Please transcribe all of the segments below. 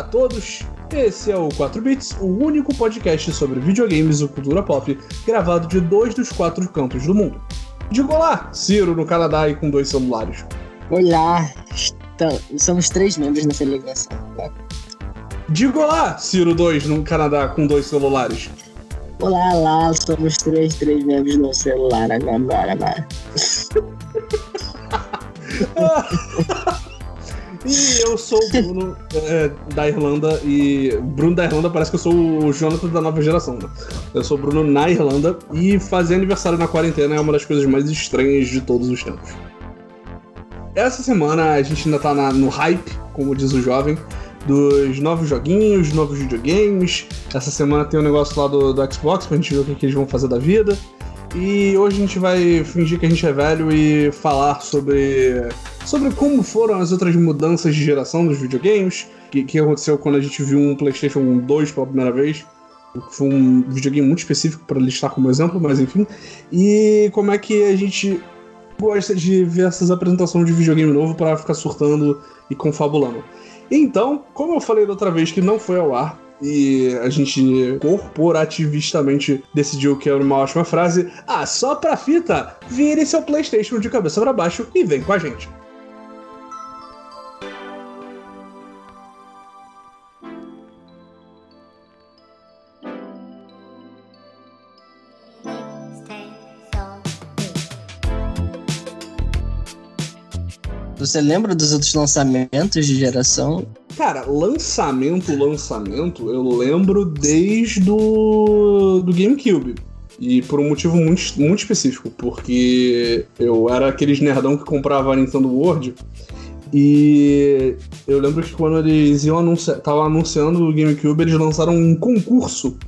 Olá a todos, esse é o 4 Bits, o único podcast sobre videogames e cultura pop gravado de dois dos quatro cantos do mundo. Digo olá, Ciro no Canadá e com dois celulares. Olá, então, somos três membros nessa ligação. Digo olá, Ciro 2 no Canadá com dois celulares. Olá, lá, somos três, três membros no celular agora, agora. E eu sou o Bruno é, da Irlanda e. Bruno da Irlanda parece que eu sou o Jonathan da nova geração, né? Eu sou o Bruno na Irlanda e fazer aniversário na quarentena é uma das coisas mais estranhas de todos os tempos. Essa semana a gente ainda tá na, no hype, como diz o jovem, dos novos joguinhos, novos videogames. Essa semana tem um negócio lá do, do Xbox pra gente ver o que, que eles vão fazer da vida. E hoje a gente vai fingir que a gente é velho e falar sobre, sobre como foram as outras mudanças de geração dos videogames, o que, que aconteceu quando a gente viu um PlayStation 2 pela primeira vez. Foi um videogame muito específico para listar como exemplo, mas enfim. E como é que a gente gosta de ver essas apresentações de videogame novo para ficar surtando e confabulando. Então, como eu falei da outra vez que não foi ao ar, e a gente corporativistamente decidiu que era uma ótima frase. Ah, só pra fita, vire seu PlayStation de cabeça para baixo e vem com a gente. Você lembra dos outros lançamentos de geração? Cara, lançamento, lançamento, eu lembro desde do, do GameCube. E por um motivo muito, muito específico, porque eu era aqueles nerdão que comprava a Nintendo World. E eu lembro que quando eles iam anunciar, estavam anunciando o GameCube, eles lançaram um concurso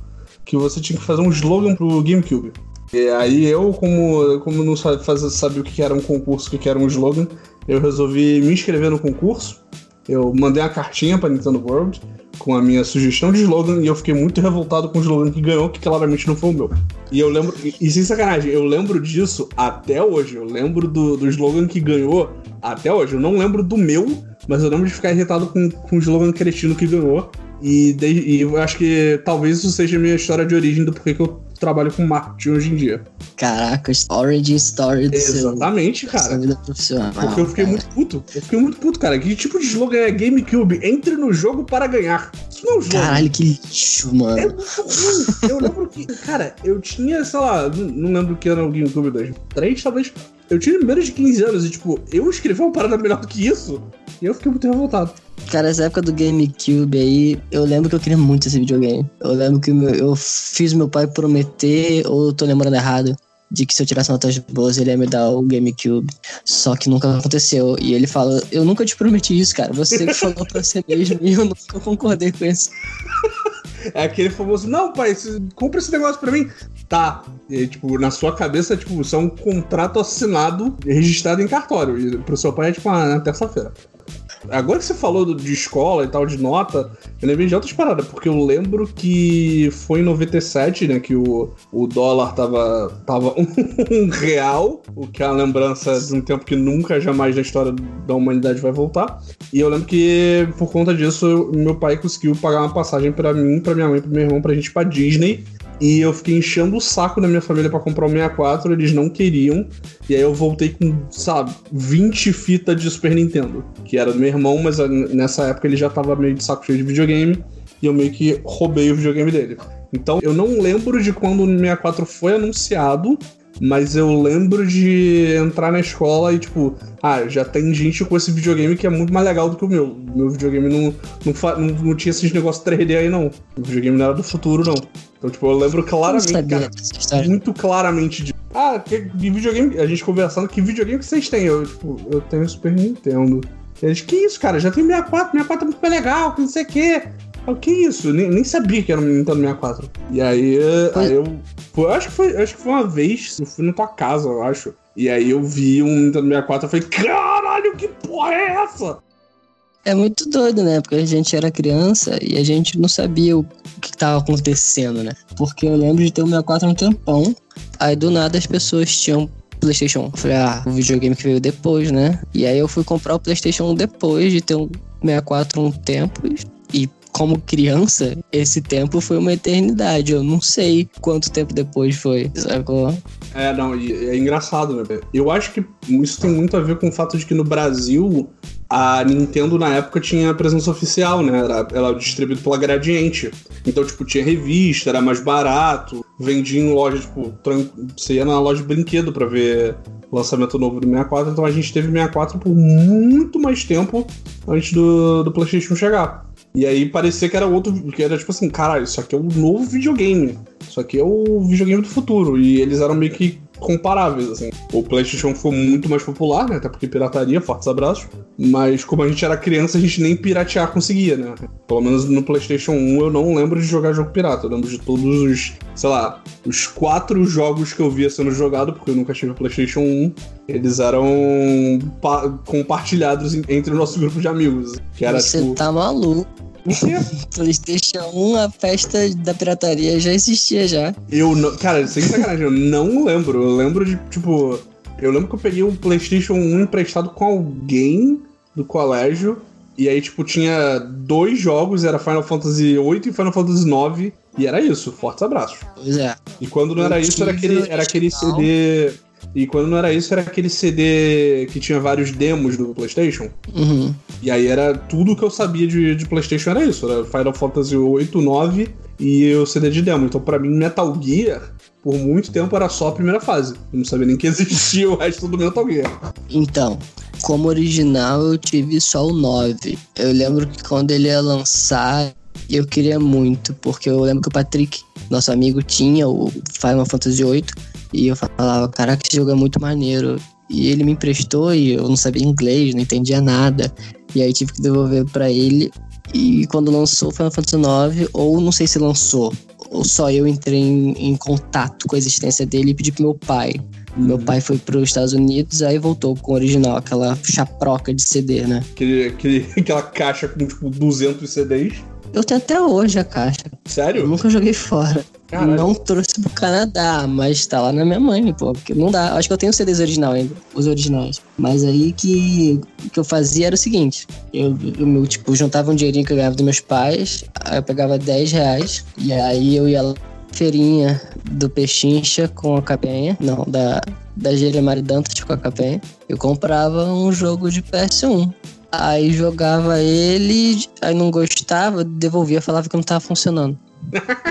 que você tinha que fazer um slogan pro GameCube. E aí eu, como, como não sabia, sabia o que era um concurso, o que era um slogan, eu resolvi me inscrever no concurso. Eu mandei uma cartinha pra Nintendo World com a minha sugestão de slogan e eu fiquei muito revoltado com o slogan que ganhou, que claramente não foi o meu. E eu lembro, e, e sem sacanagem, eu lembro disso até hoje. Eu lembro do, do slogan que ganhou até hoje. Eu não lembro do meu, mas eu lembro de ficar irritado com, com o slogan cretino que ganhou. E, de, e eu acho que talvez isso seja a minha história de origem do porquê que eu trabalho com marketing hoje em dia. Caraca, origin story do Exatamente, seu, cara. sua vida profissional. Porque eu fiquei cara. muito puto. Eu fiquei muito puto, cara. Que tipo de slogan é GameCube? Entre no jogo para ganhar. Isso não é um jogo. Caralho, que lixo, mano. É muito ruim. Eu lembro que, cara, eu tinha, sei lá, não, lembro que ano o GameCube 2. 3, talvez. Eu tinha menos de 15 anos e, tipo, eu escrevi uma parada melhor do que isso. E eu fiquei muito revoltado. Cara, essa época do GameCube aí, eu lembro que eu queria muito esse videogame. Eu lembro que eu fiz meu pai prometer, ou eu tô lembrando errado, de que se eu tirasse notas boas ele ia me dar o GameCube. Só que nunca aconteceu. E ele fala: Eu nunca te prometi isso, cara. Você que falou pra você mesmo e eu nunca concordei com isso. É aquele famoso, não, pai, compra esse negócio pra mim. Tá. E tipo, na sua cabeça, tipo, isso é um contrato assinado registrado em cartório. E pro seu pai é tipo ah, na terça-feira. Agora que você falou de escola e tal, de nota, eu lembrei de outras paradas, porque eu lembro que foi em 97, né, que o, o dólar tava, tava um real, o que é uma lembrança de um tempo que nunca, jamais na história da humanidade vai voltar. E eu lembro que, por conta disso, eu- meu pai conseguiu pagar uma passagem pra mim, pra minha mãe pro meu irmão pra gente ir pra Disney. E eu fiquei enchendo o saco da minha família pra comprar o 64, eles não queriam. E aí eu voltei com, sabe, 20 fitas de Super Nintendo, que era do meu irmão, mas ah, nessa época ele já tava meio de saco cheio de videogame, e eu meio que roubei o videogame dele. Então eu não lembro de quando o 64 foi anunciado, mas eu lembro de entrar na escola e, tipo, ah, já tem gente com esse videogame que é muito mais legal do que o meu. Meu videogame não, não, não, não tinha esses negócios 3D aí, não. O videogame não era do futuro, não. Então, tipo, eu lembro claramente, cara, muito claramente de. Ah, que, que videogame. A gente conversando, que videogame que vocês têm? Eu, tipo, eu tenho Super Nintendo. Eles, que isso, cara? Já tem 64, 64 é muito mais legal, que não sei o quê. Eu, que isso? Nem, nem sabia que era um Nintendo 64. E aí, Foi- aí eu. Acho, que foi, acho que foi uma vez, eu fui na tua casa, eu acho. E aí eu vi um Nintendo 64 e falei, caralho, que porra é essa? É muito doido, né? Porque a gente era criança e a gente não sabia o que tava acontecendo, né? Porque eu lembro de ter o 64 há um tempão, aí do nada as pessoas tinham PlayStation. Eu falei, ah, o videogame que veio depois, né? E aí eu fui comprar o PlayStation 1 depois de ter um 64 um tempo e como criança, esse tempo foi uma eternidade. Eu não sei quanto tempo depois foi, sacou? É, não, é engraçado, né? Eu acho que isso tem muito a ver com o fato de que no Brasil a Nintendo na época tinha presença oficial, né? Era, ela era distribuída pela Gradiente. Então, tipo, tinha revista, era mais barato, vendia em loja, tipo, tran... você ia na loja de brinquedo pra ver lançamento novo do 64, então a gente teve 64 por muito mais tempo antes do, do PlayStation chegar. E aí parecia que era outro, que era tipo assim, caralho, isso aqui é o novo videogame. Isso aqui é o videogame do futuro. E eles eram meio que comparáveis, assim. O PlayStation foi muito mais popular, né? Até porque pirataria, fortes abraços. Mas como a gente era criança, a gente nem piratear conseguia, né? Pelo menos no PlayStation 1 eu não lembro de jogar jogo pirata. Eu lembro de todos os, sei lá, os quatro jogos que eu via sendo jogado, porque eu nunca tive PlayStation 1. Eles eram compartilhados entre o nosso grupo de amigos. Que era, Você tipo... tá maluco. PlayStation 1, a festa da pirataria já existia já. Eu não. Cara, sem sacanagem, eu não lembro. Eu lembro de, tipo. Eu lembro que eu peguei um PlayStation 1 emprestado com alguém do colégio. E aí, tipo, tinha dois jogos, era Final Fantasy VIII e Final Fantasy IX. E era isso, fortes abraços. Pois é. E quando não era isso, era aquele, era aquele CD. E quando não era isso, era aquele CD que tinha vários demos do PlayStation. Uhum. E aí era tudo que eu sabia de, de PlayStation era isso: era Final Fantasy 8, 9 e o CD de demo. Então, para mim, Metal Gear, por muito tempo, era só a primeira fase. Eu não sabia nem que existia o resto do Metal Gear. Então, como original, eu tive só o 9. Eu lembro que quando ele ia lançar, eu queria muito, porque eu lembro que o Patrick, nosso amigo, tinha o Final Fantasy 8 e eu falava, caraca, esse jogo é muito maneiro. E ele me emprestou e eu não sabia inglês, não entendia nada. E aí tive que devolver para ele. E quando lançou Final Fantasy IX, ou não sei se lançou, ou só eu entrei em, em contato com a existência dele e pedi pro meu pai. Uhum. Meu pai foi para os Estados Unidos, aí voltou com o original, aquela chaproca de CD, né? Aquele, aquele, aquela caixa com tipo 200 CDs. Eu tenho até hoje a caixa. Sério? Eu nunca joguei fora. Caralho. Não trouxe pro Canadá, mas tá lá na minha mãe, pô. Porque não dá. Acho que eu tenho CDs original ainda, os originais. Mas aí que o que eu fazia era o seguinte: eu, eu, tipo, juntava um dinheirinho que eu ganhava dos meus pais, aí eu pegava 10 reais, e aí eu ia lá feirinha do Pechincha com a capenha, não, da, da Gelemari Dantas com a capenha, eu comprava um jogo de PS1. Aí jogava ele, aí não gostava, devolvia, falava que não tava funcionando.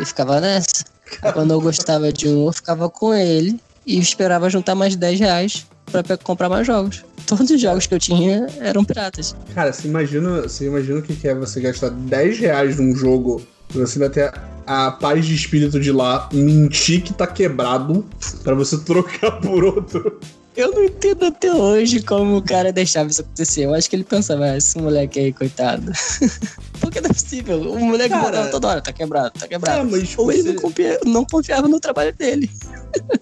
E ficava nessa. Quando eu gostava de um, eu ficava com ele e esperava juntar mais 10 reais pra comprar mais jogos. Todos os jogos que eu tinha eram piratas. Cara, você imagina, você imagina o que é você gastar 10 reais num jogo você vai ter a paz de espírito de lá mentir que tá quebrado para você trocar por outro. Eu não entendo até hoje como o cara deixava isso acontecer. Eu acho que ele pensava, ah, esse moleque aí, coitado. Porque não é possível. O moleque cara, botava toda hora, tá quebrado, tá quebrado. É, mas Ou você... ele não, confia, não confiava no trabalho dele.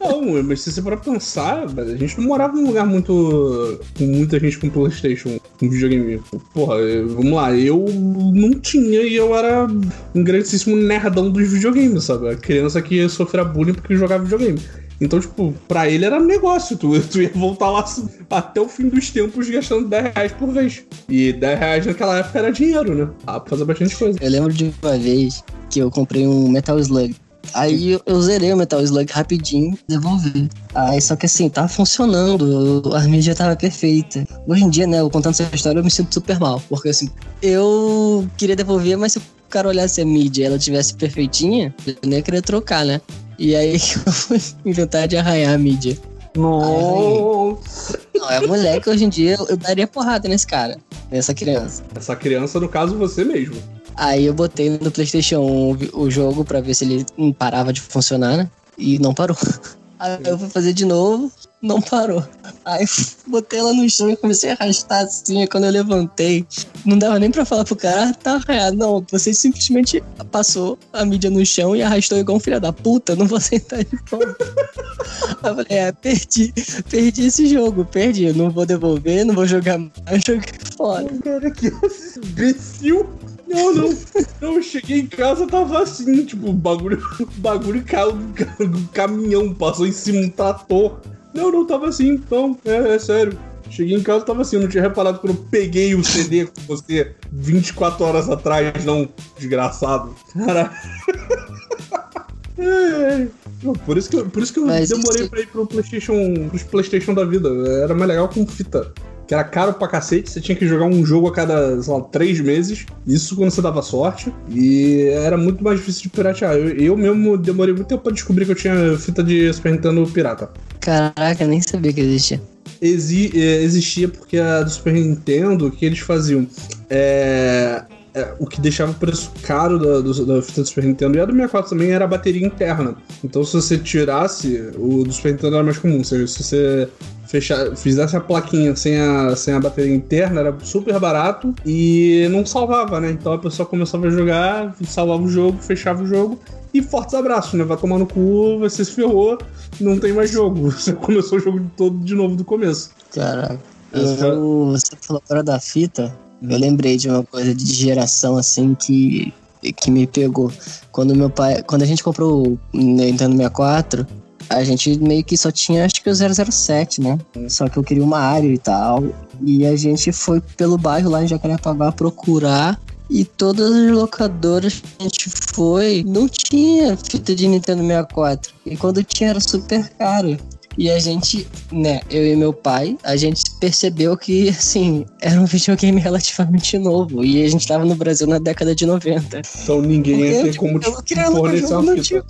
Não, mas se você for pensar, a gente não morava num lugar muito. com muita gente com Playstation, com videogame. Porra, vamos lá, eu não tinha e eu era um grandíssimo nerdão dos videogames, sabe? A criança que sofria bullying porque jogava videogame. Então, tipo, pra ele era negócio. Tu, tu ia voltar lá até o fim dos tempos gastando 10 reais por vez. E 10 reais naquela época era dinheiro, né? Dá pra fazer bastante coisa. Eu lembro de uma vez que eu comprei um Metal Slug. Aí eu, eu zerei o Metal Slug rapidinho, devolvi. Aí só que assim, tava funcionando, a mídia tava perfeita. Hoje em dia, né, eu contando essa história, eu me sinto super mal. Porque assim, eu queria devolver, mas se o cara olhasse a mídia e ela tivesse perfeitinha, eu nem ia querer trocar, né? E aí eu fui inventar de arranhar a mídia. Nossa! Não, é moleque, hoje em dia eu daria porrada nesse cara, nessa criança. Essa criança, no caso, você mesmo. Aí eu botei no PlayStation 1 o jogo pra ver se ele parava de funcionar, né? E não parou. Aí eu fui fazer de novo, não parou. Aí botei ela no chão e comecei a arrastar assim. Quando eu levantei, não dava nem pra falar pro cara, ah, tá arranhado. Não, você simplesmente passou a mídia no chão e arrastou igual um filho da puta. Não vou sentar de volta. Aí eu falei, é, perdi. Perdi esse jogo, perdi. Não vou devolver, não vou jogar mais, joguei fora. Cara, que imbecil. Não, não. Não, eu cheguei em casa, tava assim, tipo, bagulho, bagulho caiu do caminhão, passou em cima um trator. Não, não tava assim, então, é, é sério. Cheguei em casa e tava assim, eu não tinha reparado quando eu peguei o CD com você 24 horas atrás, não, desgraçado. Caralho. É, é. Por isso que, eu- por isso que eu Mas demorei isso- pra ir pro PlayStation, pros PlayStation da vida. Era mais legal com fita. Que era caro pra cacete, você tinha que jogar um jogo a cada, sei lá, três meses. Isso quando você dava sorte. E era muito mais difícil de piratear. Eu, eu mesmo demorei muito tempo pra descobrir que eu tinha fita de Super Nintendo pirata. Caraca, eu nem sabia que existia. Exi- é, existia porque a do Super Nintendo, o que eles faziam? É, é, o que deixava o preço caro da, do- da fita do Super Nintendo e a do 64 também era a bateria interna. Então, se você tirasse, o do Super Nintendo era mais comum. Se, se você fechar, fizesse a plaquinha sem a, sem a bateria interna, era super barato e não salvava, né? Então a pessoa começava a jogar, salvava o jogo, fechava o jogo e fortes abraços, né? Vai tomar no cu, você se ferrou, não tem mais jogo. Você começou o jogo todo de novo do começo. Caraca. Foi- Eu, você falou agora da fita, eu lembrei de uma coisa de geração assim que, que me pegou. Quando meu pai. Quando a gente comprou o Nintendo 64, a gente meio que só tinha acho que o 007, né? Só que eu queria uma área e tal. E a gente foi pelo bairro lá em Jacarepaguá procurar. E todas as locadoras que a gente foi, não tinha fita de Nintendo 64. E quando tinha era super caro. E a gente, né, eu e meu pai, a gente percebeu que, assim, era um videogame relativamente novo. E a gente tava no Brasil na década de 90. Então ninguém ia ter tipo, como eu te fornecer uma fita.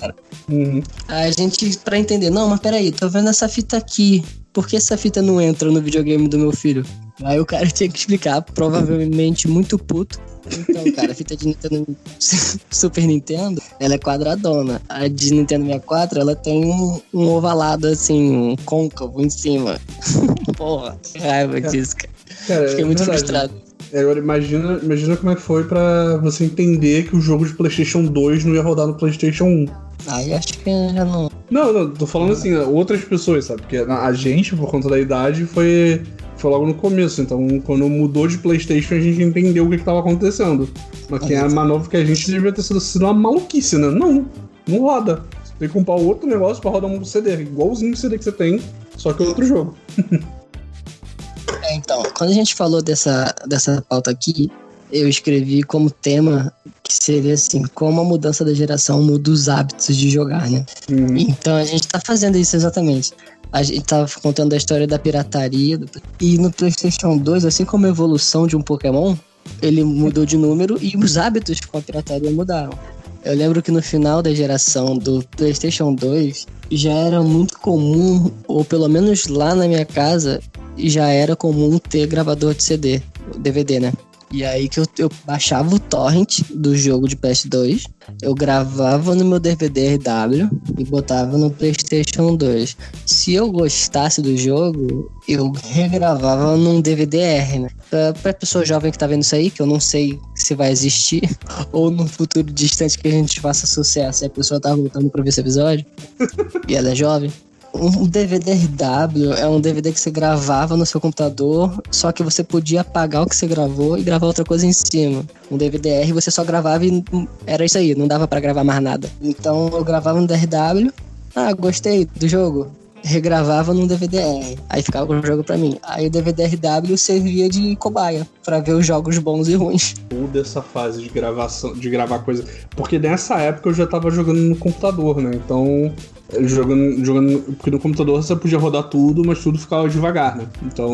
cara. Uhum. A gente, pra entender, não, mas peraí, tô vendo essa fita aqui. Por que essa fita não entra no videogame do meu filho? Aí o cara tinha que explicar, provavelmente muito puto. Então, cara, a fita de Nintendo Super Nintendo, ela é quadradona. A de Nintendo 64, ela tem um, um ovalado, assim, um côncavo em cima. Porra, que raiva disso, cara. Cara, Fiquei é muito frustrado. É, Agora imagina, imagina como é que foi pra você entender que o jogo de PlayStation 2 não ia rodar no PlayStation 1. Aí acho que já não. Não, não, tô falando assim, outras pessoas, sabe? Porque a gente, por conta da idade, foi, foi logo no começo. Então, quando mudou de PlayStation, a gente entendeu o que, que tava acontecendo. Mas quem é mais novo que a gente devia ter sido, sido uma maluquice, né? Não, não roda. Você tem que comprar outro negócio pra rodar um CD, igualzinho o CD que você tem, só que é outro jogo. Então, quando a gente falou dessa, dessa pauta aqui, eu escrevi como tema que seria assim, como a mudança da geração muda os hábitos de jogar, né? Hum, Então a gente tá fazendo isso exatamente. A gente tava contando a história da pirataria. E no PlayStation 2, assim como a evolução de um Pokémon, ele mudou de número e os hábitos com a pirataria mudaram. Eu lembro que no final da geração do PlayStation 2 já era muito comum, ou pelo menos lá na minha casa, já era comum ter gravador de CD, DVD, né? E aí que eu, eu baixava o torrent do jogo de PS2, eu gravava no meu DVD RW e botava no PlayStation 2. Se eu gostasse do jogo, eu regravava num DVD-R, né? Pra, pra pessoa jovem que tá vendo isso aí, que eu não sei se vai existir, ou no futuro distante que a gente faça sucesso e a pessoa tá voltando pra ver esse episódio, e ela é jovem. Um DVD-RW é um DVD que você gravava no seu computador, só que você podia apagar o que você gravou e gravar outra coisa em cima. Um DVD-R você só gravava e era isso aí, não dava pra gravar mais nada. Então eu gravava no DRW, ah, gostei do jogo. Regravava num DVD-R, aí ficava com o jogo pra mim. Aí o DVD-RW servia de cobaia pra ver os jogos bons e ruins. toda essa fase de gravação, de gravar coisa. Porque nessa época eu já tava jogando no computador, né? Então, jogando, jogando. Porque no computador você podia rodar tudo, mas tudo ficava devagar, né? Então,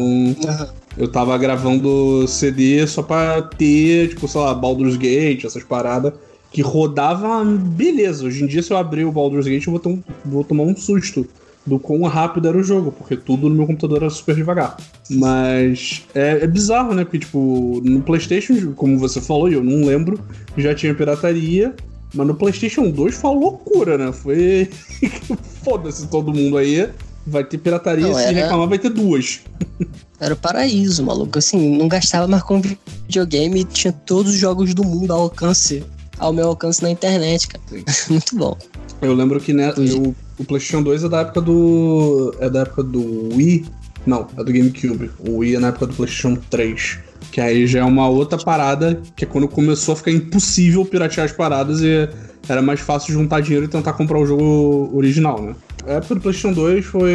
eu tava gravando CD só pra ter, tipo, sei lá, Baldur's Gate, essas paradas. Que rodava beleza. Hoje em dia, se eu abrir o Baldur's Gate, eu vou, um- vou tomar um susto do quão rápido era o jogo, porque tudo no meu computador era super devagar. Mas é, é bizarro, né? Porque, tipo, no PlayStation, como você falou, e eu não lembro, já tinha pirataria. Mas no PlayStation 2 foi uma loucura, né? Foi. Foda-se todo mundo aí. Vai ter pirataria, Não, se era- reclamar, vai ter duas. Era o paraíso, maluco. Assim, não gastava mais com videogame tinha todos os jogos do mundo ao alcance, ao meu alcance na internet, cara. Muito bom. Eu lembro que né, eu- o PlayStation 2 é da época do. É da época do Wii. Não, é do GameCube. O Wii é na época do PlayStation 3. Que aí já é uma outra parada, que é quando começou a ficar impossível piratear as paradas e era mais fácil juntar dinheiro e tentar comprar o jogo original, né? a época do PlayStation 2 foi,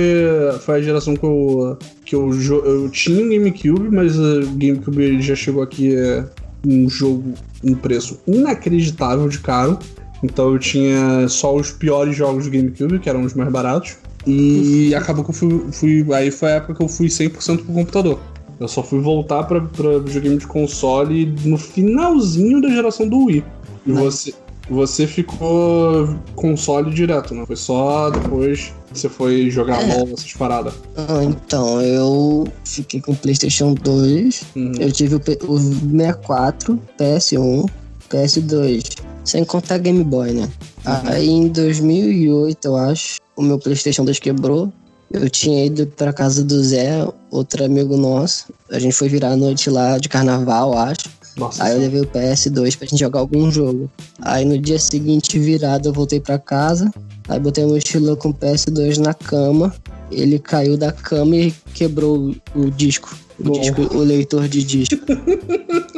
foi a geração que eu, que eu, eu tinha um GameCube, mas o GameCube já chegou aqui é, um jogo, um preço inacreditável de caro. Então eu tinha só os piores jogos do GameCube, que eram os mais baratos. E acabou que eu fui, fui. Aí foi a época que eu fui 100% pro computador. Eu só fui voltar pra, pra videogame de console no finalzinho da geração do Wii. E você, você ficou console direto, não? Foi só depois que você foi jogar é. LOL, essas paradas. Ah, então, eu fiquei com o PlayStation 2, uhum. eu tive o, o 64, PS1, PS2, sem contar Game Boy, né? Uhum. Aí em 2008, eu acho, o meu PlayStation 2 quebrou. Eu tinha ido pra casa do Zé, outro amigo nosso. A gente foi virar a noite lá de carnaval, acho. Nossa, aí eu levei o PS2 pra gente jogar algum jogo. Aí no dia seguinte, virado, eu voltei pra casa. Aí botei meu mochila com o PS2 na cama. Ele caiu da cama e quebrou o disco. O, disco, o leitor de disco.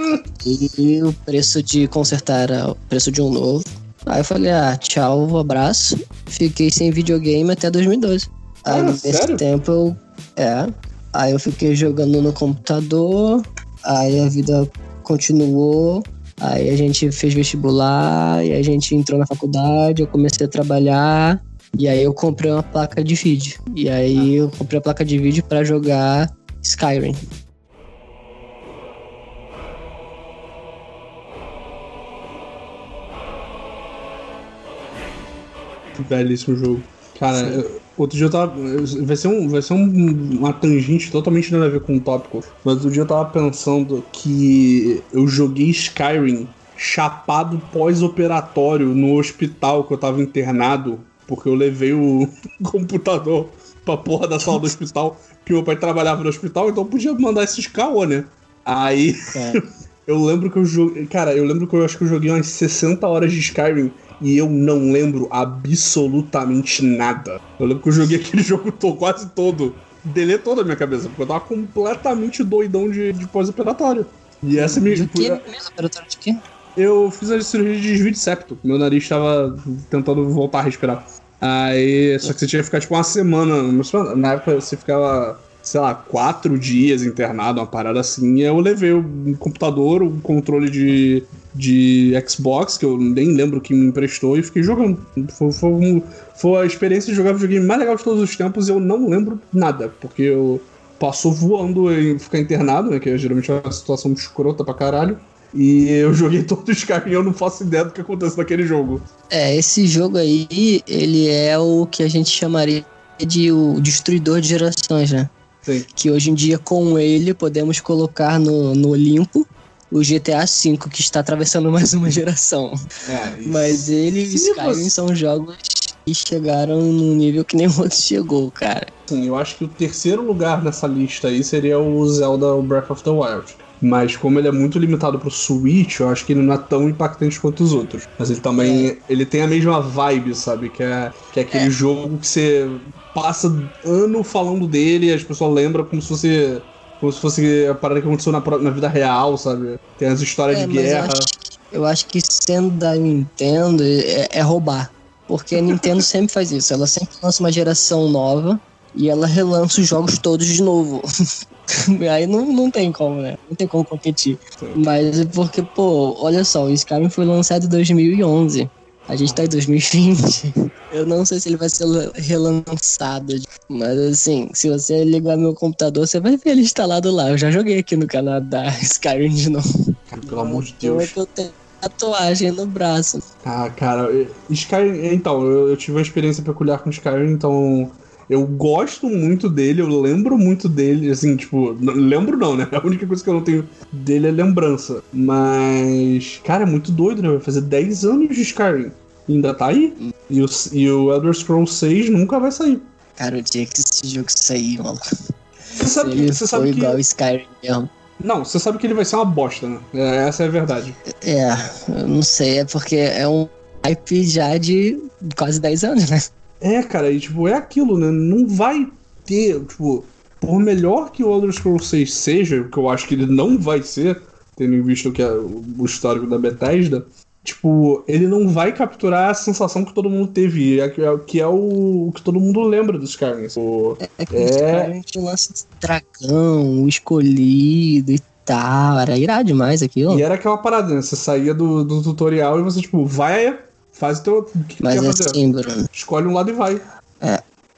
e o preço de consertar era o preço de um novo. Aí eu falei, ah, tchau, abraço. Fiquei sem videogame até 2012. Aí ah, nesse sério? tempo eu. É. Aí eu fiquei jogando no computador. Aí a vida continuou. Aí a gente fez vestibular e a gente entrou na faculdade, eu comecei a trabalhar e aí eu comprei uma placa de vídeo. E aí eu comprei a placa de vídeo para jogar Skyrim. Belíssimo jogo. Cara, eu, outro dia eu tava. Vai ser, um, vai ser um, uma tangente totalmente nada a ver com o tópico. Mas outro dia eu tava pensando que eu joguei Skyrim chapado pós-operatório no hospital que eu tava internado. Porque eu levei o computador pra porra da sala do hospital. Que meu pai trabalhava no hospital, então eu podia mandar esses caô, né? Aí. É. eu lembro que eu joguei. Cara, eu lembro que eu acho que eu joguei umas 60 horas de Skyrim e eu não lembro absolutamente nada. Eu lembro que eu joguei aquele jogo todo, quase todo. Deletou da minha cabeça, porque eu tava completamente doidão de, de pós-operatório. E essa me. De que mesmo? Operatório de quê? Eu fiz a cirurgia de desvio de septo. Meu nariz estava tentando voltar a respirar. Aí, só que você tinha que ficar tipo uma semana. Na época você ficava sei lá, quatro dias internado, uma parada assim. E eu levei o computador, o controle de, de Xbox, que eu nem lembro quem me emprestou, e fiquei jogando. Foi, foi, foi a experiência de jogar videogame mais legal de todos os tempos e eu não lembro nada, porque eu passou voando em ficar internado, né? Que é geralmente uma situação escrota pra caralho. E eu joguei todos os caras e eu não faço ideia do que acontece naquele jogo. É, esse jogo aí, ele é o que a gente chamaria de o destruidor de gerações, né? Sim. Que hoje em dia, com ele, podemos colocar no, no Olimpo o GTA V, que está atravessando mais uma geração. É, Mas ele e Skyrim você... são jogos que chegaram no nível que nem o outro chegou, cara. Sim, eu acho que o terceiro lugar nessa lista aí seria o Zelda Breath of the Wild. Mas como ele é muito limitado pro Switch, eu acho que ele não é tão impactante quanto os outros. Mas ele também. É. Ele tem a mesma vibe, sabe? Que é, que é aquele é. jogo que você passa ano falando dele e as pessoas lembram como se fosse. Como se fosse a parada que aconteceu na, na vida real, sabe? Tem as histórias é, de guerra. Eu acho, eu acho, que sendo da Nintendo é, é roubar. Porque a Nintendo sempre faz isso. Ela sempre lança uma geração nova e ela relança os jogos todos de novo. Aí não, não tem como, né? Não tem como competir. Sim. Mas é porque, pô, olha só, o Skyrim foi lançado em 2011. A gente tá em 2020. Eu não sei se ele vai ser relançado. Mas assim, se você ligar meu computador, você vai ver ele instalado lá. Eu já joguei aqui no Canadá Skyrim de novo. Cara, pelo amor de Deus. Eu tenho tatuagem no braço. Ah, cara, Skyrim. Então, eu, eu tive uma experiência peculiar com Skyrim, então eu gosto muito dele, eu lembro muito dele, assim, tipo, lembro não, né? A única coisa que eu não tenho dele é lembrança. Mas, cara, é muito doido, né? Vai fazer 10 anos de Skyrim. Ainda tá aí. E o, e o Elder Scrolls 6 nunca vai sair. Cara, o dia que esse jogo sair, mano. Você sabe, que, você sabe que. igual Skyrim mesmo. Não, você sabe que ele vai ser uma bosta, né? É, essa é a verdade. É, eu não sei, é porque é um hype já de quase 10 anos, né? É, cara, e tipo, é aquilo, né? Não vai ter, tipo, por melhor que o Elder Scrolls 6 seja, que eu acho que ele não vai ser, tendo visto que é o histórico da Bethesda, tipo, ele não vai capturar a sensação que todo mundo teve, é que é, que é o, o que todo mundo lembra do Skyrim. Tipo, É que o Skyrim tinha um lance de dragão, o escolhido e tal. Era irado demais aquilo. e era aquela parada, né? Você saía do, do tutorial e você, tipo, vai, faz o teu. Que Mas fazer? assim, Bruno, Escolhe um lado e vai.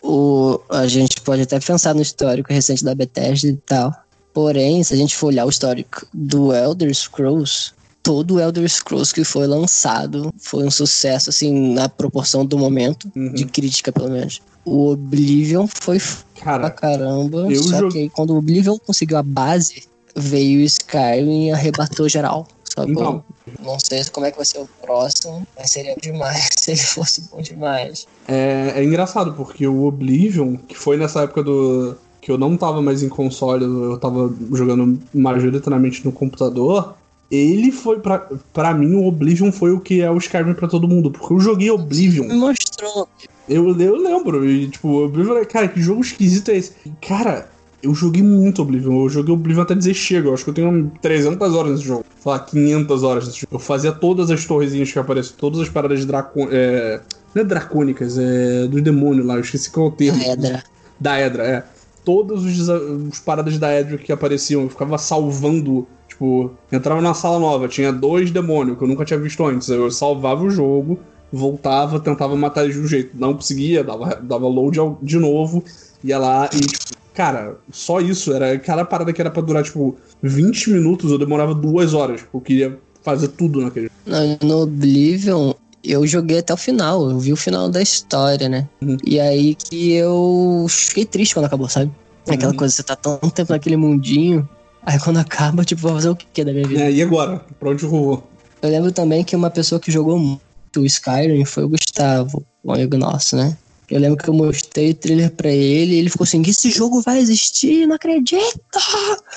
o, a gente pode até pensar no histórico recente da Bethesda e tal. Porém, se a gente for olhar o histórico do Elder Scrolls, todo o Elder Scrolls que foi lançado foi um sucesso, assim, na proporção do momento, Uhum. de crítica pelo menos. O Oblivion foi f- pra Cara, caramba, eu só joguei- que quando o Oblivion conseguiu a base, veio o Skyrim e arrebatou geral. Sacou? Então. Não sei como é que vai ser o próximo, mas seria demais se ele fosse bom demais. é, é engraçado, porque o Oblivion, que foi nessa época do. que eu não tava mais em console, eu tava jogando majoritariamente no computador. Ele foi, pra, pra mim, o Oblivion foi o que é o Skyrim pra todo mundo. Porque eu joguei Oblivion. Me mostrou. Eu, eu lembro, e tipo, o Oblivion, cara, que jogo esquisito é esse? Cara, eu joguei muito Oblivion, eu joguei Oblivion até dizer chega, eu acho que eu tenho 300 horas nesse jogo, sei lá, 500 horas nesse jogo. Eu fazia todas as torrezinhas que aparecem, todas as paradas dracônicas, é... não é dracônicas, é do demônio lá, eu esqueci qual é o termo. Edra. Da Edra, é. Todos os, os paradas da Edra que apareciam, eu ficava salvando. Tipo, entrava na sala nova, tinha dois demônios que eu nunca tinha visto antes. Eu salvava o jogo, voltava, tentava matar eles de um jeito. Não conseguia, dava, dava load de novo, ia lá e, tipo, cara, só isso. Era cada parada que era pra durar, tipo, 20 minutos, eu demorava duas horas. Eu queria fazer tudo naquele jogo. No, Oblivion, eu joguei até o final. Eu vi o final da história, né? Uhum. E aí que eu fiquei triste quando acabou, sabe? Aquela Uhum. coisa, você tá tanto tempo naquele mundinho. Aí quando acaba, tipo, vou fazer o que da minha vida? É, e agora? Pra onde eu vou? Eu lembro também que uma pessoa que jogou muito o Skyrim foi o Gustavo, um amigo nosso, né? Eu lembro que eu mostrei o trailer pra ele e ele ficou assim, esse jogo vai existir, não acredito!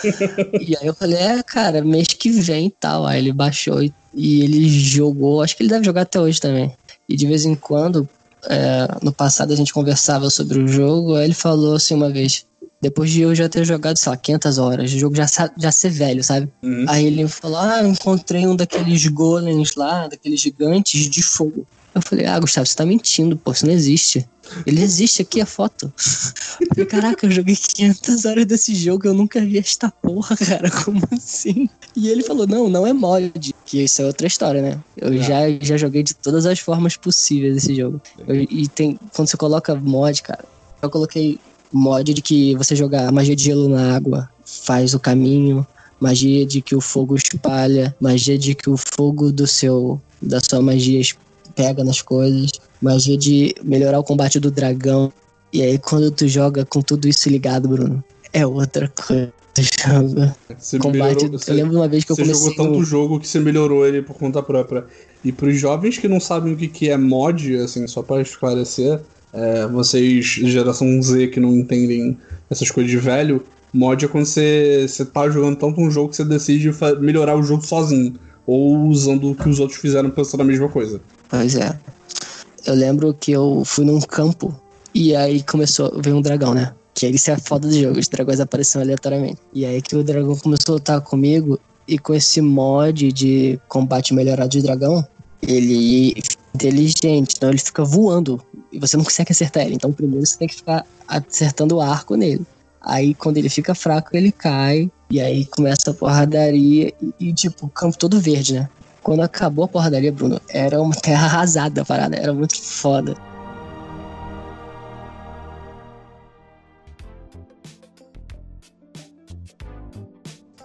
e aí eu falei, é, cara, mês que vem e tal. Aí ele baixou e, e ele jogou, acho que ele deve jogar até hoje também. E de vez em quando, é, no passado a gente conversava sobre o jogo, aí ele falou assim uma vez, depois de eu já ter jogado, sei lá, 500 horas, o jogo já, já ser velho, sabe? Uhum. Aí ele falou: Ah, eu encontrei um daqueles golems lá, daqueles gigantes de fogo. Eu falei: Ah, Gustavo, você tá mentindo, pô, isso não existe. Ele existe aqui a foto. Eu falei, Caraca, eu joguei 500 horas desse jogo, eu nunca vi esta porra, cara, como assim? E ele falou: Não, não é mod, que isso é outra história, né? Eu É. já, já joguei de todas as formas possíveis esse jogo. Eu- e tem, quando você coloca mod, cara, eu coloquei mod de que você jogar magia de gelo na água faz o caminho, magia de que o fogo espalha, magia de que o fogo do seu da sua magia es- pega nas coisas, magia de melhorar o combate do dragão. E aí quando tu joga com tudo isso ligado, Bruno, é outra coisa. Tu joga Você combate. melhorou- você- eu lembro uma vez que eu Você comecei jogou tanto no- jogo que você melhorou ele por conta própria. E pros jovens que não sabem o que, que é mod, assim, só pra esclarecer, é, vocês, geração Z, que não entendem essas coisas de velho, mod é quando você, você tá jogando tanto um jogo que você decide melhorar o jogo sozinho. Ou usando o que os outros fizeram pensando a mesma coisa. Pois é. Eu lembro que eu fui num campo e aí começou, veio um dragão, né? Que isso é a foda do jogo, os dragões apareciam aleatoriamente. E aí que o dragão começou a lutar comigo e com esse mod de combate melhorado de dragão, ele é inteligente, então ele fica voando e você não consegue acertar ele. Então primeiro você tem que ficar acertando o arco nele. Aí quando ele fica fraco, ele cai e aí começa a porradaria e, e tipo, o campo todo verde, né? Quando acabou a porradaria, Bruno, era uma terra arrasada a parada, era muito foda.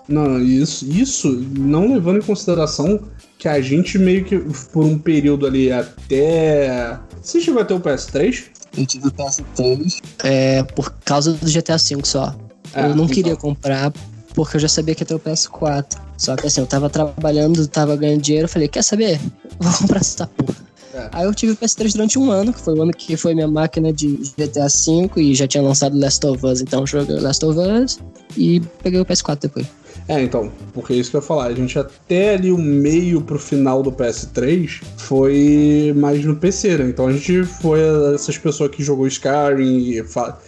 Não, isso, isso não levando em consideração que a gente meio que, por um período ali até. Você chegou a ter o PS3? Eu tive o PS3 é, por causa do GTA V só. É, eu não então. queria comprar porque eu já sabia que ia ter o PS4. Só que assim, eu tava trabalhando, tava ganhando dinheiro, eu falei, quer saber? Vou comprar essa porra. É. Aí eu tive o PS3 durante um ano, que foi o ano que foi minha máquina de GTA V e já tinha lançado Last of Us, então eu joguei Last of Us e peguei o PS4 depois. É, então, porque é isso que eu ia falar. A gente até ali o meio pro final do PS3 foi mais no PC, né? Então a gente foi essas pessoas que jogou Skyrim e,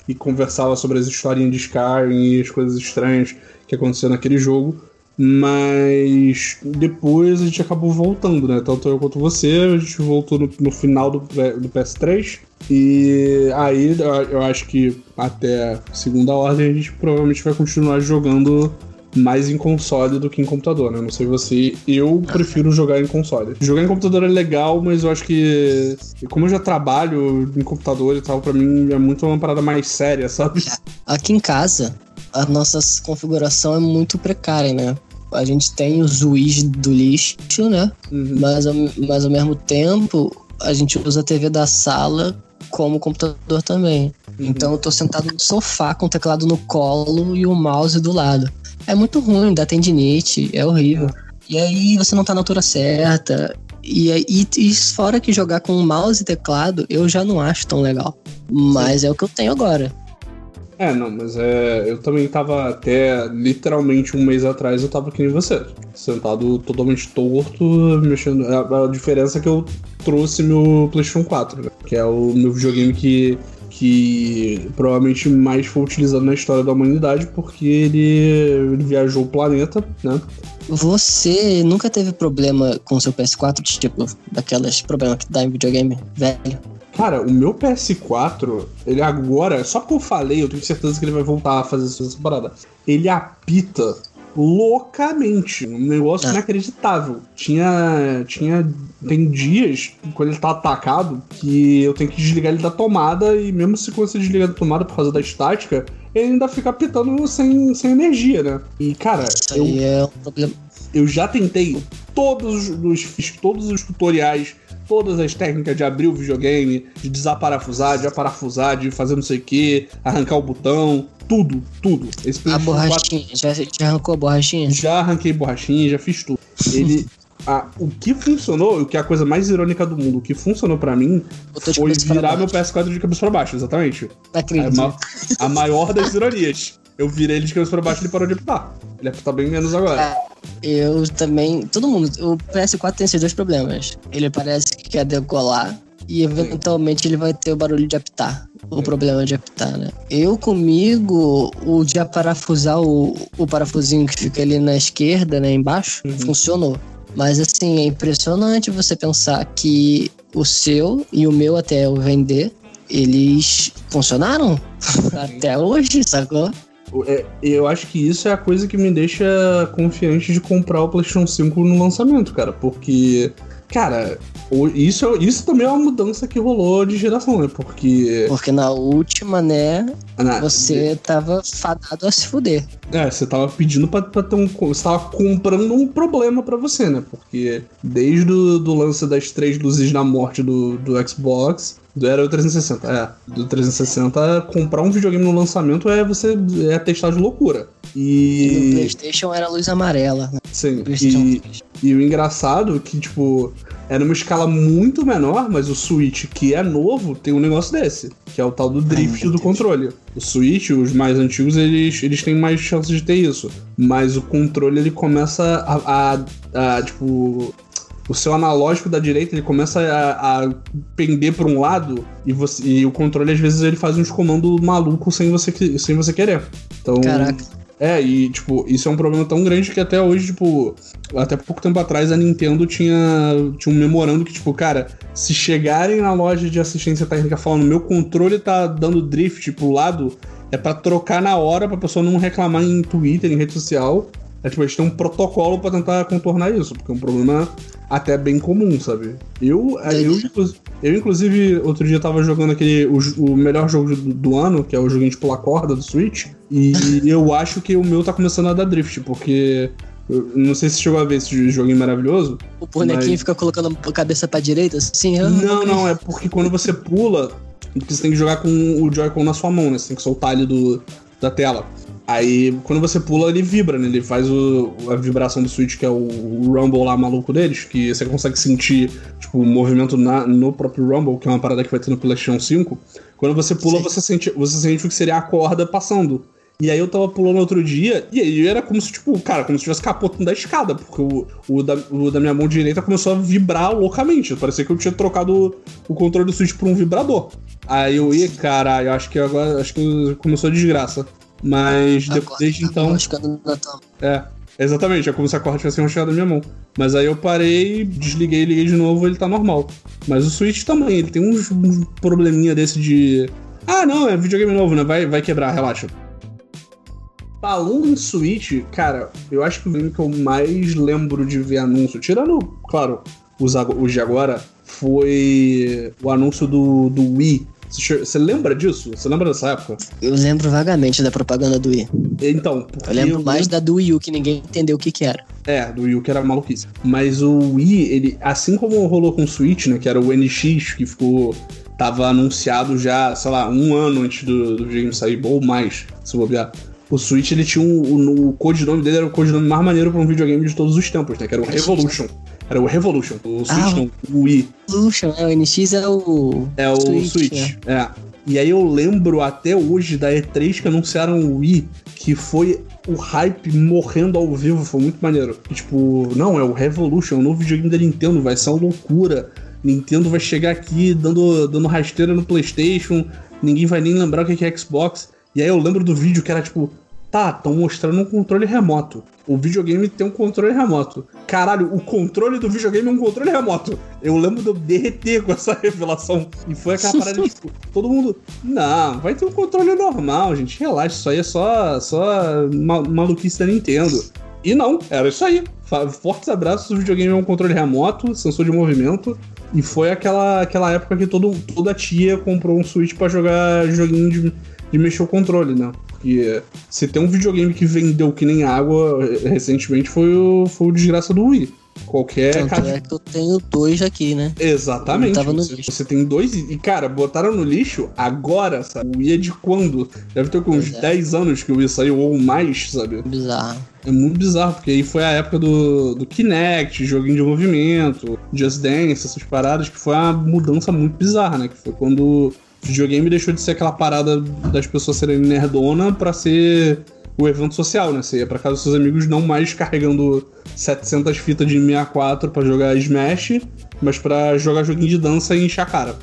e conversava sobre as historinhas de Skyrim e as coisas estranhas que aconteceram naquele jogo. Mas depois a gente acabou voltando, né? Tanto eu quanto você, a gente voltou no, no final do, do PS3. E aí eu acho que até segunda ordem a gente provavelmente vai continuar jogando mais em console do que em computador, né? Não sei você, eu prefiro jogar em console. Jogar em computador é legal, mas eu acho que como eu já trabalho em computador e tal, para mim é muito uma parada mais séria, sabe? Aqui em casa, a nossa configuração é muito precária, né? A gente tem os Wii's do lixo, né? Uhum. Mas, mas ao mesmo tempo, a gente usa a TV da sala como computador também. Uhum. Então eu tô sentado no sofá com o teclado no colo e o mouse do lado. É muito ruim, dá tendinite, é horrível. E aí você não tá na altura certa. E, e, e fora que jogar com mouse e teclado, eu já não acho tão legal. Mas Sim. é o que eu tenho agora. É, não, mas é, eu também tava até literalmente um mês atrás, eu tava que nem você. Sentado totalmente torto, mexendo. A, a diferença é que eu trouxe meu PlayStation 4, né? Que é o meu videogame que que provavelmente mais foi utilizado na história da humanidade, porque ele, ele viajou o planeta, né? Você nunca teve problema com o seu PS4, tipo, daquelas problemas que dá em videogame velho? Cara, o meu PS4, ele agora, só porque eu falei, eu tenho certeza que ele vai voltar a fazer essa parada. Ele apita loucamente. Um negócio ah. inacreditável. Tinha. Tinha. Tem dias, quando ele tá atacado, que eu tenho que desligar ele da tomada, e mesmo se você desligar da tomada por causa da estática, ele ainda fica pitando sem, sem energia, né? E, cara, Isso eu, é um problema. eu já tentei todos os. Todos os tutoriais todas as técnicas de abrir o videogame, de desaparafusar, de aparafusar, de fazer não sei o que, arrancar o botão, tudo, tudo. Esse a borrachinha, 4... já, já arrancou a borrachinha? Já arranquei borrachinha, já fiz tudo. Ele. a, o que funcionou, o que é a coisa mais irônica do mundo, o que funcionou para mim foi virar meu PS4 de cabeça pra baixo, exatamente. Acredito. A, a maior das ironias. Eu virei ele de cabeça pra baixo e ele parou de apitar. Ele apita bem menos agora. É, eu também. Todo mundo. O PS4 tem esses dois problemas. Ele parece que quer decolar e eventualmente ele vai ter o barulho de apitar. O problema de apitar, né? Eu comigo, o de parafusar o, o parafusinho que fica ali na esquerda, né, embaixo, uhum. funcionou. Mas assim, é impressionante você pensar que o seu e o meu até eu vender, eles funcionaram até hoje, sacou? É, eu acho que isso é a coisa que me deixa confiante de comprar o PlayStation 5 no lançamento, cara. Porque, cara, isso, isso também é uma mudança que rolou de geração, né? Porque. Porque na última, né? Na... Você tava fadado a se fuder. É, você tava pedindo pra, pra ter um. Você tava comprando um problema para você, né? Porque desde o do lance das três luzes da morte do, do Xbox, era o 360, é. Do 360, comprar um videogame no lançamento é você é testar de loucura. E. e no PlayStation era luz amarela. Né? Sim. E, e o engraçado é que, tipo, é numa escala muito menor, mas o Switch, que é novo, tem um negócio desse, que é o tal do drift Ai, do controle. O Switch, os mais antigos, eles, eles têm mais chances de ter isso. Mas o controle, ele começa a, a, a tipo, o seu analógico da direita ele começa a, a pender para um lado e, você, e o controle às vezes ele faz uns comandos malucos sem você, sem você querer. Então, Caraca. É, e, tipo, isso é um problema tão grande que até hoje, tipo, até pouco tempo atrás a Nintendo tinha, tinha um memorando que, tipo, cara, se chegarem na loja de assistência técnica falando meu controle tá dando drift pro lado, é para trocar na hora pra pessoa não reclamar em Twitter, em rede social. É tipo, a gente tem um protocolo para tentar contornar isso, porque é um problema até bem comum, sabe? Eu, eu, eu, inclusive, outro dia tava jogando aquele. O, o melhor jogo do, do, ano, que é o joguinho de pular corda do Switch. E eu acho que o meu tá começando a dar drift, porque. Eu não sei se chegou a ver esse joguinho maravilhoso. O bonequinho mas... fica colocando a cabeça pra direita, assim? Não, não, é porque quando você pula, você tem que jogar com o Joy-Con na sua mão, né? Você tem que soltar ele do, da tela. Aí, quando você pula, ele vibra, né? Ele faz o, a vibração do Switch, que é o, o, Rumble lá maluco deles, que você consegue sentir, tipo, o movimento na, no próprio Rumble, que é uma parada que vai ter no PlayStation 5. Quando você pula, você sente, você sente o que seria a corda passando. E aí eu tava pulando outro dia, e aí era como se, tipo, cara, como se tivesse capotando da escada, porque o, o, da, o da minha mão direita começou a vibrar loucamente. Parecia que eu tinha trocado o controle do Switch por um vibrador. Aí eu ia, caralho, acho que agora acho que começou a desgraça. Mas depois, desde então. É. Exatamente, é como se a corda tivesse enroxado na minha mão. Mas aí eu parei, desliguei, liguei de novo, ele tá normal. Mas o Switch também, ele tem uns, probleminha desse de. Ah, não, é videogame novo, né? Vai, vai quebrar, relaxa. Falando em Switch, cara, eu acho que o game que eu mais lembro de ver anúncio, tirando, claro, os, os de agora, foi o anúncio do, do Wii você lembra disso? Você lembra dessa época? Eu lembro vagamente da propaganda do Wii. Então, eu lembro mais da do Wii U, que ninguém entendeu o que que era. É, do Wii U que era maluquice. Mas o Wii, ele, assim como rolou com o Switch, né, que era o NX, que ficou tava anunciado já, sei lá, um ano antes do, do videogame sair, ou mais, se bobear. O Switch, ele tinha um, o, o codinome dele era o codinome mais maneiro para um videogame de todos os tempos, né? Que era o Revolution. Era o Revolution, o Switch ah, não, o Wii. Revolution, é, o NX é o. É o Switch. Switch é. é. E aí eu lembro até hoje da E3 que anunciaram o Wii, que foi o hype morrendo ao vivo, foi muito maneiro. E, tipo, não, é o Revolution, é o novo videogame da Nintendo, vai ser uma loucura. Nintendo vai chegar aqui dando, dando rasteira no PlayStation, ninguém vai nem lembrar o que é Xbox. E aí eu lembro do vídeo que era tipo, Tá, estão mostrando um controle remoto. O videogame tem um controle remoto. Caralho, o controle do videogame é um controle remoto. Eu lembro de eu derreter com essa revelação. E foi aquela parada de tipo, todo mundo. Não, vai ter um controle normal, gente. Relaxa, isso aí é só, só maluquice da Nintendo. E não, era isso aí. Fortes abraços, o videogame é um controle remoto, sensor de movimento. E foi aquela, aquela época que todo, toda tia comprou um Switch para jogar joguinho de, de mexer o controle, né? Porque se tem um videogame que vendeu que nem água recentemente foi o, foi o Desgraça do Wii. Qualquer Tanto é que eu tenho dois aqui, né? Exatamente. Você, você tem dois e, cara, botaram no lixo agora, sabe? O Wii é de quando? Deve ter com uns é. 10 anos que o Wii saiu ou mais, sabe? Bizarro. É muito bizarro, porque aí foi a época do, do Kinect, joguinho de movimento, Just Dance, essas paradas, que foi uma mudança muito bizarra, né? Que foi quando videogame deixou de ser aquela parada das pessoas serem nerdona para ser o evento social, né? Você ia pra casa dos seus amigos não mais carregando 700 fitas de 64 para jogar Smash, mas para jogar joguinho de dança e encher a cara.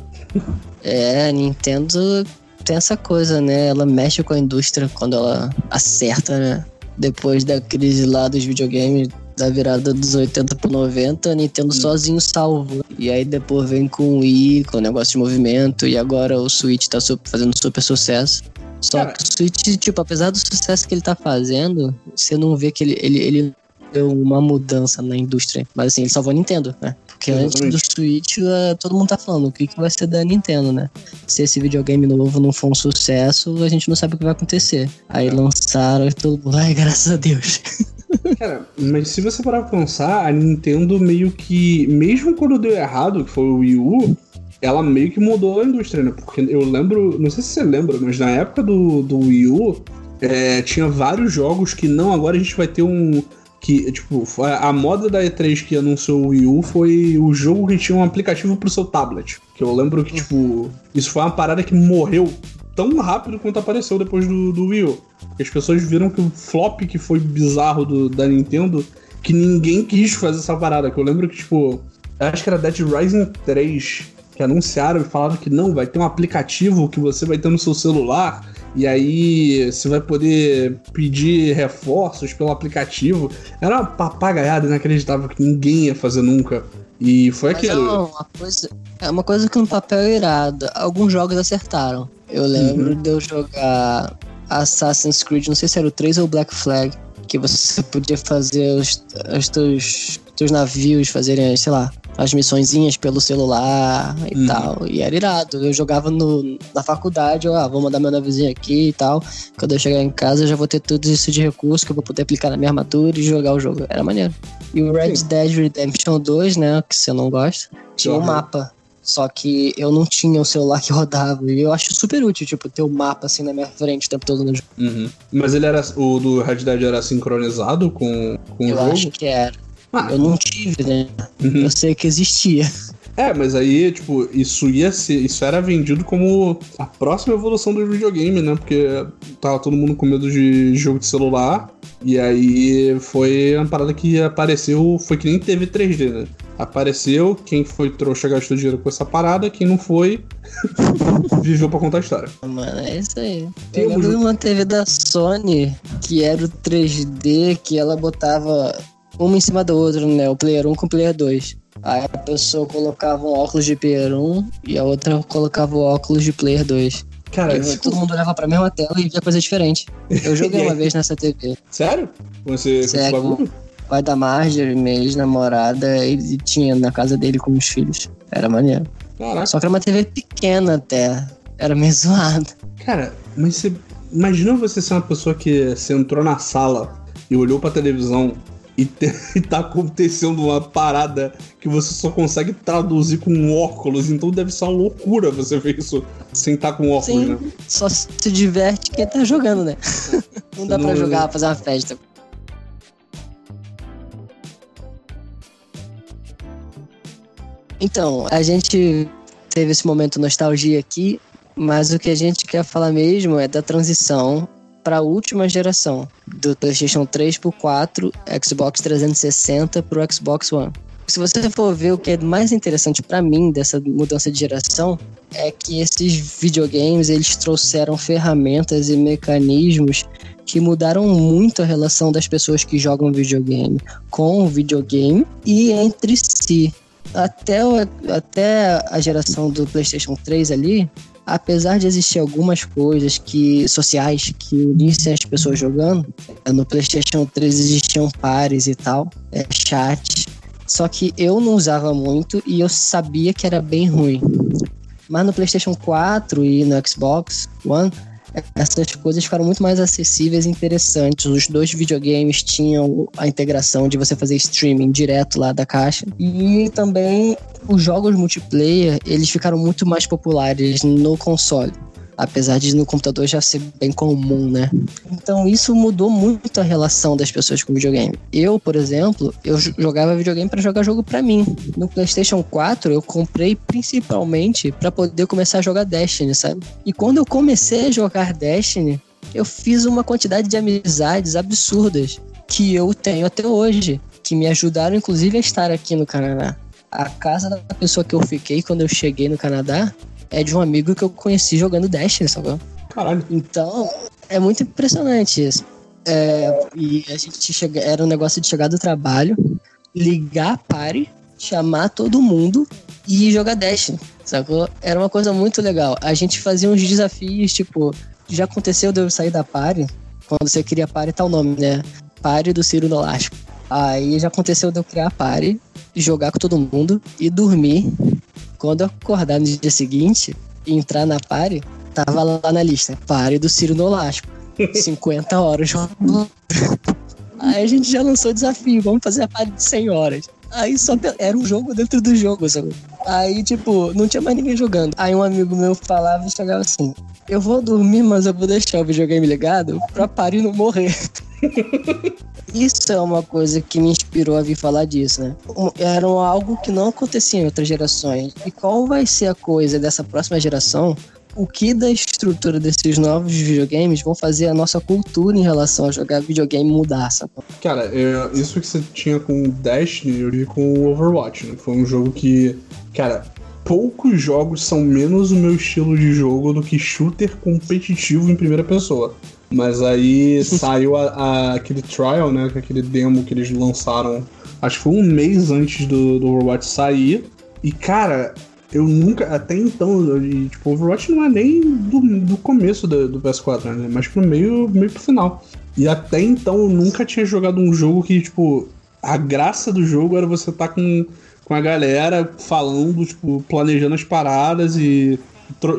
É, a Nintendo tem essa coisa, né? Ela mexe com a indústria quando ela acerta, né? Depois da crise lá dos videogames, da virada dos 80 pro 90, a Nintendo hum. sozinho salvo. E aí depois vem com o Wii, com o negócio de movimento, e agora o Switch tá super, fazendo super sucesso. Só Cara. que o Switch, tipo, apesar do sucesso que ele tá fazendo, você não vê que ele, ele, ele deu uma mudança na indústria. Mas assim, ele salvou a Nintendo, né? Porque antes do Switch, uh, todo mundo tá falando o que, que vai ser da Nintendo, né? Se esse videogame novo não for um sucesso, a gente não sabe o que vai acontecer. Aí lançaram e todo mundo, ai, graças a Deus. Cara, mas se você parar pra pensar, a Nintendo meio que, mesmo quando deu errado, que foi o Wii U, ela meio que mudou a indústria, né? Porque eu lembro, não sei se você lembra, mas na época do, do Wii U, é, tinha vários jogos que não, agora a gente vai ter um. Que, tipo, a moda da E3 que anunciou o Wii U foi o jogo que tinha um aplicativo pro seu tablet. Que eu lembro que, tipo, isso foi uma parada que morreu tão rápido quanto apareceu depois do, do Wii U. As pessoas viram que o flop que foi bizarro do, da Nintendo, que ninguém quis fazer essa parada. Que eu lembro que, tipo, acho que era Dead Rising 3, que anunciaram e falaram que não, vai ter um aplicativo que você vai ter no seu celular. E aí você vai poder pedir reforços pelo aplicativo. Era uma papagaiada inacreditável que ninguém ia fazer nunca. E foi Mas aquilo. É uma, coisa, é uma coisa que no papel é irado. Alguns jogos acertaram. Eu lembro uhum. de eu jogar Assassin's Creed, não sei se era o 3 ou o Black Flag, que você podia fazer os, os teus, teus navios fazerem, sei lá, as missõezinhas pelo celular e uhum. tal. E era irado. Eu jogava no, na faculdade, eu, ah, vou mandar meu naviozinho aqui e tal. Quando eu chegar em casa, eu já vou ter tudo isso de recurso que eu vou poder aplicar na minha armadura e jogar o jogo. Era maneiro. E o Red Sim. Dead Redemption 2, né, que você não gosta, tinha um mapa só que eu não tinha o celular que rodava. E eu acho super útil, tipo, ter o um mapa assim na minha frente o tempo todo no jogo. Uhum. Mas ele era. O do Red Dead era sincronizado com, com eu o jogo? Eu acho que era. Ah. Eu não tive, né? Uhum. Eu sei que existia. É, mas aí, tipo, isso ia ser. Isso era vendido como a próxima evolução do videogame, né? Porque tava todo mundo com medo de jogo de celular. E aí foi uma parada que apareceu. Foi que nem teve 3D, né? Apareceu, quem foi trouxa gastou dinheiro com essa parada, quem não foi, viveu pra contar a história. Mano, é isso aí. Tem um uma TV da Sony que era o 3D, que ela botava uma em cima do outro, né? O Player 1 com o Player 2. Aí a pessoa colocava um óculos de Player 1 e a outra colocava o óculos de Player 2. Cara, E se- todo mundo olhava pra mesma tela e via coisa diferente. Eu joguei uma vez nessa TV. sério? Você com esse Sério. bagulho? O pai da Marjorie, minha ex-namorada, ele tinha na casa dele com os filhos. Era maneiro. Caraca. Só que era uma TV pequena até. Era meio zoado. Cara, mas você. Imagina você ser uma pessoa que você entrou na sala e olhou pra televisão e, e tá acontecendo uma parada que você só consegue traduzir com óculos, então deve ser uma loucura você ver isso sem estar com óculos, Sim. né? Só se diverte quem tá jogando, né? Não dá pra Não- jogar, fazer uma festa. Então, a gente teve esse momento nostalgia aqui, mas o que a gente quer falar mesmo é da transição para a última geração, do PlayStation 3 pro 4, Xbox 360 pro Xbox One. Se você for ver o que é mais interessante para mim dessa mudança de geração, é que esses videogames eles trouxeram ferramentas e mecanismos que mudaram muito a relação das pessoas que jogam videogame com o videogame e entre si. Até, até a geração do PlayStation 3 ali, apesar de existir algumas coisas que sociais que unissem as pessoas jogando, no PlayStation 3 existiam pares e tal, é, chat. Só que eu não usava muito e eu sabia que era bem ruim. Mas no PlayStation 4 e no Xbox One, essas coisas ficaram muito mais acessíveis e interessantes. Os dois videogames tinham a integração de você fazer streaming direto lá da caixa. E também os jogos multiplayer, eles ficaram muito mais populares no console. Apesar de no computador já ser bem comum, né? Então isso mudou muito a relação das pessoas com videogame. Eu, por exemplo, eu jo- jogava videogame para jogar jogo para mim. No PlayStation 4 eu comprei principalmente para poder começar a jogar Destiny, sabe? E quando eu comecei a jogar Destiny, eu fiz uma quantidade de amizades absurdas que eu tenho até hoje, que me ajudaram inclusive a estar aqui no Canadá. A casa da pessoa que eu fiquei quando eu cheguei no Canadá é de um amigo que eu conheci jogando Destiny, sabe? Caralho. Então, é muito impressionante isso. É, e a gente chega, era um negócio de chegar do trabalho, ligar a party, chamar todo mundo e jogar Destiny, sacou? Era uma coisa muito legal. A gente fazia uns desafios, tipo, já aconteceu de eu sair da party, quando você cria party, tá o nome, né? Party do Ciro Nolasco. Aí já aconteceu de eu criar a party, jogar com todo mundo e dormir. Quando eu acordar no dia seguinte e entrar na party, tava lá na lista, pare do Ciro Nolasco. 50 horas jogando. Aí a gente já lançou o desafio, vamos fazer a party de 100 horas. Aí só era um jogo dentro do jogo, sabe? Aí, tipo, não tinha mais ninguém jogando. Aí um amigo meu falava e chegava assim: Eu vou dormir, mas eu vou deixar o videogame ligado pra party não morrer. Isso é uma coisa que me inspirou a vir falar disso, né? Era algo que não acontecia em outras gerações. E qual vai ser a coisa dessa próxima geração? O que da estrutura desses novos videogames vão fazer a nossa cultura em relação a jogar videogame mudar, sabe? Cara, é, isso que você tinha com o Destiny, eu vi com o Overwatch, né? Foi um jogo que, cara, poucos jogos são menos o meu estilo de jogo do que shooter competitivo em primeira pessoa. Mas aí saiu a- a- aquele trial, né? Aquele demo que eles lançaram, acho que foi um mês antes do, do Overwatch sair. E, cara, eu nunca, até então, eu- tipo, Overwatch não é nem do, do começo do, do PS4, né? Mas pro meio, meio pro final. E até então eu nunca tinha jogado um jogo que, tipo, a graça do jogo era você estar com, com a galera falando, tipo, planejando as paradas e,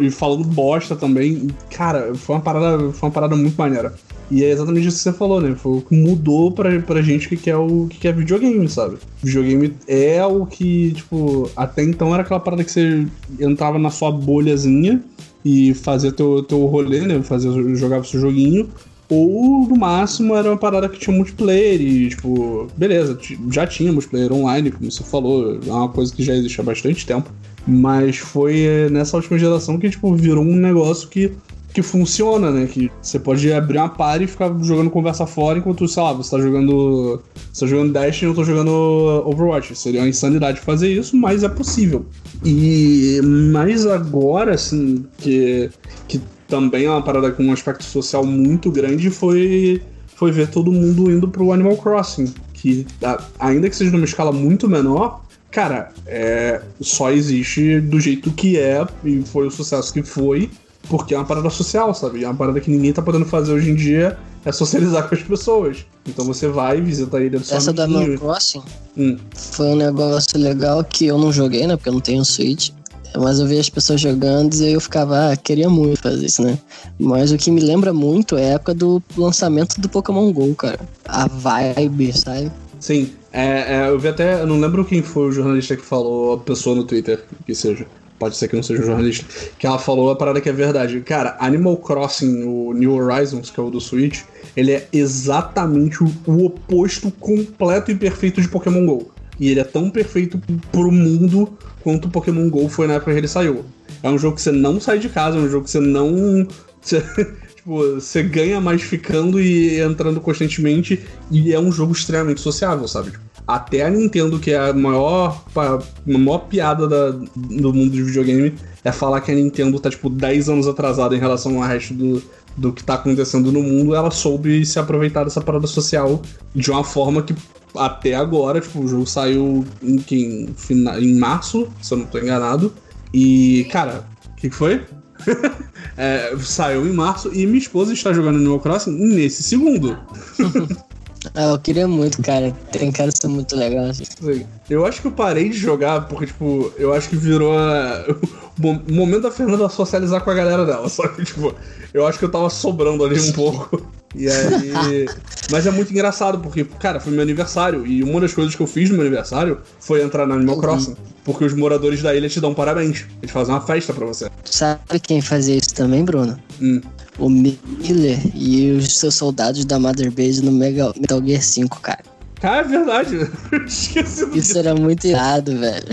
e falando bosta também. Cara, foi uma parada, foi uma parada muito maneira. E é exatamente isso que você falou, né? Foi o que mudou pra, pra gente que, que é o que, que é videogame, sabe? Videogame é o que, tipo, até então era aquela parada que você entrava na sua bolhazinha e fazia teu, teu rolê, né? Fazia, jogava seu joguinho. Ou no máximo era uma parada que tinha multiplayer e, tipo, beleza, já tinha multiplayer online, como você falou, é uma coisa que já existe há bastante tempo. Mas foi é, nessa última geração que, tipo, virou um negócio que que funciona, né? Que você pode abrir uma party e ficar jogando conversa fora enquanto, sei lá, você tá jogando. Você tá jogando Destiny e eu tô jogando Overwatch. Seria uma insanidade fazer isso, mas é possível. E mais agora, assim, que, que também é uma parada com um aspecto social muito grande, foi, foi ver todo mundo indo pro Animal Crossing. Que, ainda que seja numa escala muito menor, cara, é, só existe do jeito que é, e foi o sucesso que foi, porque é uma parada social, sabe? É uma parada que ninguém tá podendo fazer hoje em dia, é socializar com as pessoas. Então você vai, visita a ilha do seu Essa do Animal Crossing hum. foi um negócio legal que eu não joguei, né? Porque eu não tenho Switch. Mas eu vi as pessoas jogando e eu ficava, ah, queria muito fazer isso, né? Mas o que me lembra muito é a época do lançamento do Pokémon GO, cara. A vibe, sabe? Sim, é, é, eu vi até, eu não lembro quem foi o jornalista que falou, a pessoa no Twitter, que seja pode ser que não seja um jornalista, que ela falou a parada que é verdade. Cara, Animal Crossing, o New Horizons, que é o do Switch, ele é exatamente o, o oposto completo e perfeito de Pokémon GO. E ele é tão perfeito pro mundo quanto o Pokémon GO foi na época que ele saiu. É um jogo que você não sai de casa, é um jogo que você não. Você, tipo, você ganha mais ficando e entrando constantemente. E é um jogo extremamente sociável, sabe? Tipo, até a Nintendo, que é a maior, a maior piada da, do mundo de videogame, é falar que a Nintendo tá, tipo, 10 anos atrasada em relação ao resto do, do que tá acontecendo no mundo. Ela soube se aproveitar dessa parada social de uma forma que até agora, tipo, o jogo saiu em, em, em março, se eu não tô enganado. E, cara, o que, que foi? é, saiu em março e minha esposa está jogando Animal Crossing nesse segundo. Ah, eu queria muito, cara. Tem cara ser muito legal. Assim. Eu acho que eu parei de jogar porque, tipo, eu acho que virou a... o momento da Fernanda socializar com a galera dela. Só que, tipo, eu acho que eu tava sobrando ali um pouco. E aí. Mas é muito engraçado, porque, cara, foi meu aniversário. E uma das coisas que eu fiz no meu aniversário foi entrar na Animal Crossing. Porque os moradores da ilha te dão parabéns. Eles fazem uma festa pra você. Sabe quem fazia isso também, Bruno? Hum o Miller e os seus soldados da Mother Base no Mega, Metal Gear 5, cara. Cara, é verdade. Isso era muito irado, velho.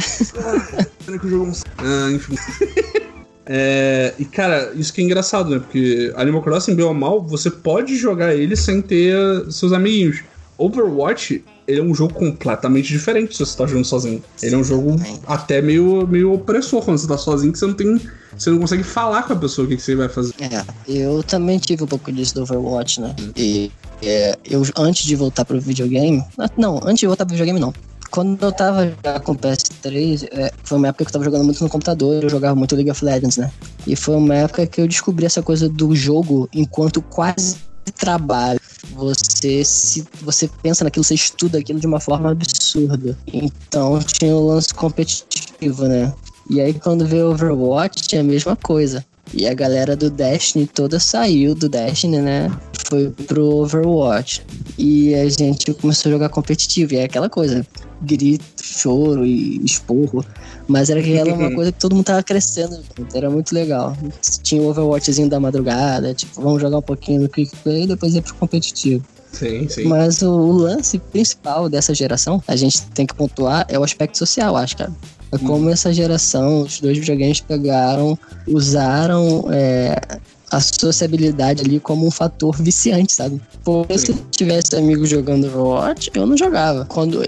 Ah, enfim. É, e cara, isso que é engraçado, né? Porque Animal Crossing, bem ou mal, você pode jogar ele sem ter seus amiguinhos. Overwatch, ele é um jogo completamente diferente se você tá jogando sozinho. Ele é um jogo até meio, meio opressor quando você tá sozinho, que você não tem. Você não consegue falar com a pessoa o que, que você vai fazer. É, eu também tive um pouco disso do Overwatch, né? E é, eu, antes de voltar pro videogame. Não, antes de voltar pro videogame, não. Quando eu tava já com PS3, é, foi uma época que eu tava jogando muito no computador, eu jogava muito League of Legends, né? E foi uma época que eu descobri essa coisa do jogo enquanto quase trabalho. Você se você pensa naquilo, você estuda aquilo de uma forma absurda. Então tinha o lance competitivo, né? E aí quando veio Overwatch tinha a mesma coisa. E a galera do Destiny toda saiu do Destiny, né? Foi pro Overwatch. E a gente começou a jogar competitivo. E é aquela coisa: grito, choro e esporro. Mas era aquela uma coisa que todo mundo tava crescendo. Era muito legal. Tinha o Overwatchzinho da madrugada, tipo, vamos jogar um pouquinho no Quick Play e depois ir pro competitivo. Sim, sim. Mas o, o, lance principal dessa geração, a gente tem que pontuar, é o aspecto social, acho, cara. É como hum. essa geração, os dois videogames pegaram, usaram é, a sociabilidade ali como um fator viciante, sabe? Porque se eu tivesse amigos jogando Overwatch, eu não jogava. Quando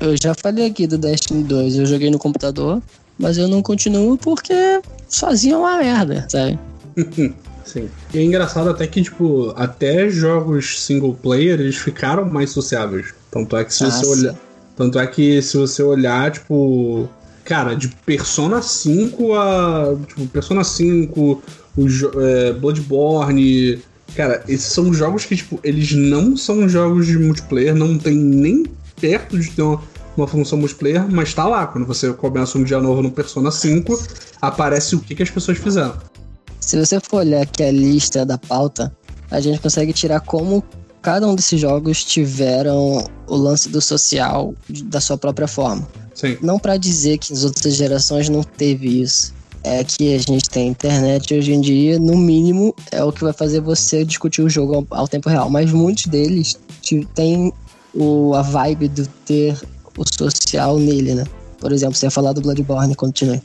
eu já falei aqui do Destiny 2, eu joguei no computador, mas eu não continuo porque sozinho é uma merda, sabe? Sim. E é engraçado até que, tipo, até jogos single player eles ficaram mais sociáveis. Tanto é que se ah, você olhar. Tanto é que se você olhar, tipo. Cara, de Persona 5 a. Tipo, Persona 5, o é, Bloodborne. Cara, esses são jogos que, tipo, eles não são jogos de multiplayer, não tem nem perto de ter uma, uma função multiplayer, mas tá lá. Quando você começa um dia novo no Persona 5, aparece o que, que as pessoas fizeram. Se você for olhar aqui a lista da pauta, a gente consegue tirar como cada um desses jogos tiveram o lance do social da sua própria forma. Sim. Não para dizer que as outras gerações não teve isso. É que a gente tem internet hoje em dia, no mínimo, é o que vai fazer você discutir o jogo ao, ao tempo real. Mas muitos deles têm o, a vibe do ter o social nele, né? Por exemplo, você ia falar do Bloodborne, continue.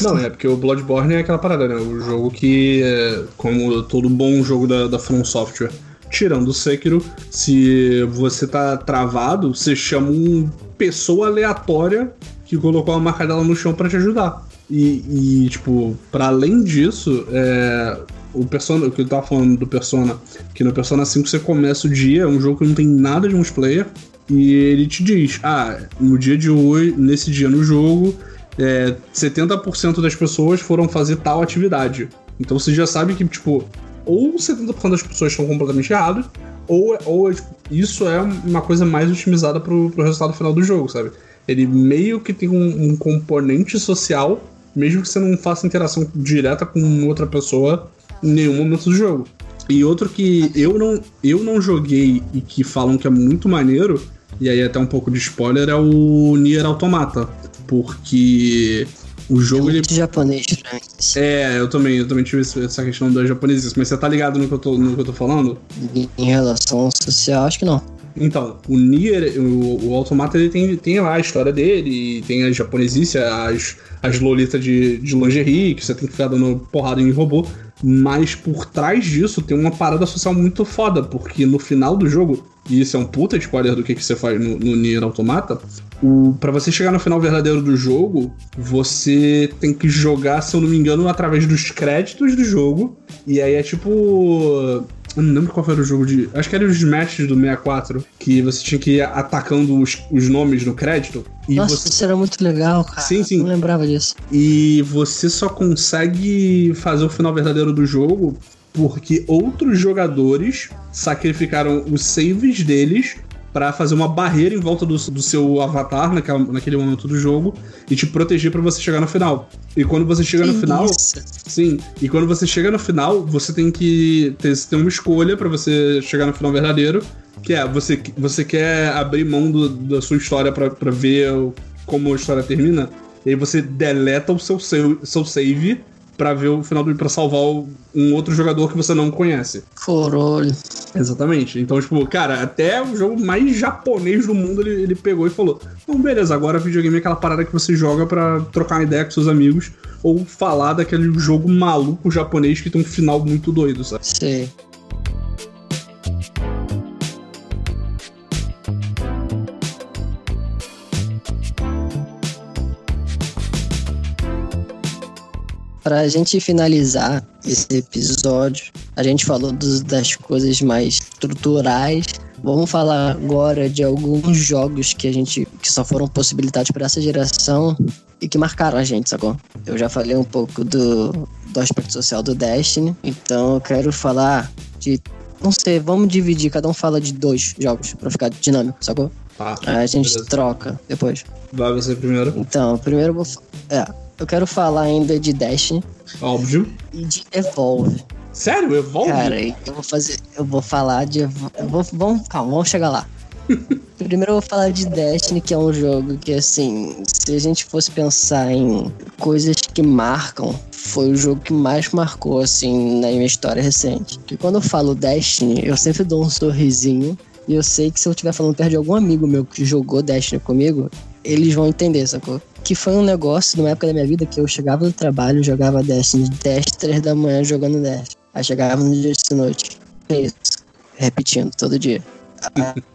Não, é porque o Bloodborne é aquela parada, né? O jogo que, é, como todo bom jogo da, da From Software, tirando o Sekiro, se você tá travado, você chama uma pessoa aleatória que colocou a marca dela no chão para te ajudar. E, e, tipo, para além disso, é, o Persona, o que eu tava falando do Persona, que no Persona 5 você começa o dia, é um jogo que não tem nada de multiplayer, e ele te diz: ah, no dia de hoje, nesse dia no jogo, é, 70% das pessoas foram fazer tal atividade. Então você já sabe que, tipo, ou 70% das pessoas estão completamente erradas, ou, ou tipo, isso é uma coisa mais otimizada pro, pro resultado final do jogo, sabe? Ele meio que tem um, um componente social, mesmo que você não faça interação direta com outra pessoa em nenhum momento do jogo. E outro que eu não, eu não joguei e que falam que é muito maneiro, e aí até um pouco de spoiler, é o Nier Automata. Porque o jogo. É muito ele... japonês, né? É, eu também, eu também tive essa questão da japonesice, mas você tá ligado no que eu tô, no que eu tô falando? Em relação social, acho que não. Então, o Nier, o, o Automata, ele tem, tem lá a história dele, tem a japonesice, as, as lolitas de, de lingerie, que você tem que ficar dando porrada em robô. Mas por trás disso tem uma parada social muito foda, porque no final do jogo, e isso é um puta spoiler do que, que você faz no, no Nier Automata, o, pra você chegar no final verdadeiro do jogo, você tem que jogar, se eu não me engano, através dos créditos do jogo. E aí é tipo eu não lembro qual foi o jogo de. Acho que era os matches do 64, que você tinha que ir atacando os, os nomes no crédito. Nossa, você... isso era muito legal, cara. Sim, sim. Não lembrava disso. E você só consegue fazer o final verdadeiro do jogo porque outros jogadores sacrificaram os saves deles para fazer uma barreira em volta do, do seu avatar naquela, naquele momento do jogo e te proteger para você chegar no final. E quando você chega que no final. Isso? Sim. E quando você chega no final, você tem que ter, ter uma escolha para você chegar no final verdadeiro. Que é, você, você quer abrir mão do, da sua história para ver como a história termina. E aí você deleta o seu, seu, seu save para ver o final do para salvar um outro jogador que você não conhece. Caralho. Exatamente. Então, tipo, cara, até o jogo mais japonês do mundo ele, ele pegou e falou: Então, beleza, agora videogame é aquela parada que você joga para trocar uma ideia com seus amigos ou falar daquele jogo maluco japonês que tem um final muito doido, sabe? Sim. Para a gente finalizar esse episódio, a gente falou dos, das coisas mais estruturais. Vamos falar agora de alguns jogos que a gente que só foram possibilitados para essa geração e que marcaram a gente, sacou? Eu já falei um pouco do, do aspecto social do Destiny, então eu quero falar de não sei, vamos dividir, cada um fala de dois jogos para ficar dinâmico, sacou? Ah, a gente beleza. troca depois. Vai você primeiro. Então, primeiro eu vou. É, eu quero falar ainda de Destiny. Óbvio. E de Evolve. Sério? Evolve? Cara, eu vou fazer. Eu vou falar de. Eu vou, vamos, calma, vamos chegar lá. Primeiro eu vou falar de Destiny, que é um jogo que, assim, se a gente fosse pensar em coisas que marcam, foi o jogo que mais marcou, assim, na minha história recente. E quando eu falo Destiny, eu sempre dou um sorrisinho. E eu sei que se eu estiver falando perto de algum amigo meu que jogou Destiny comigo, eles vão entender, sacou? Que foi um negócio numa época da minha vida que eu chegava do trabalho, jogava Destiny 10, 3 da manhã jogando Destiny. Aí chegava no dia de noite. Isso. Repetindo todo dia.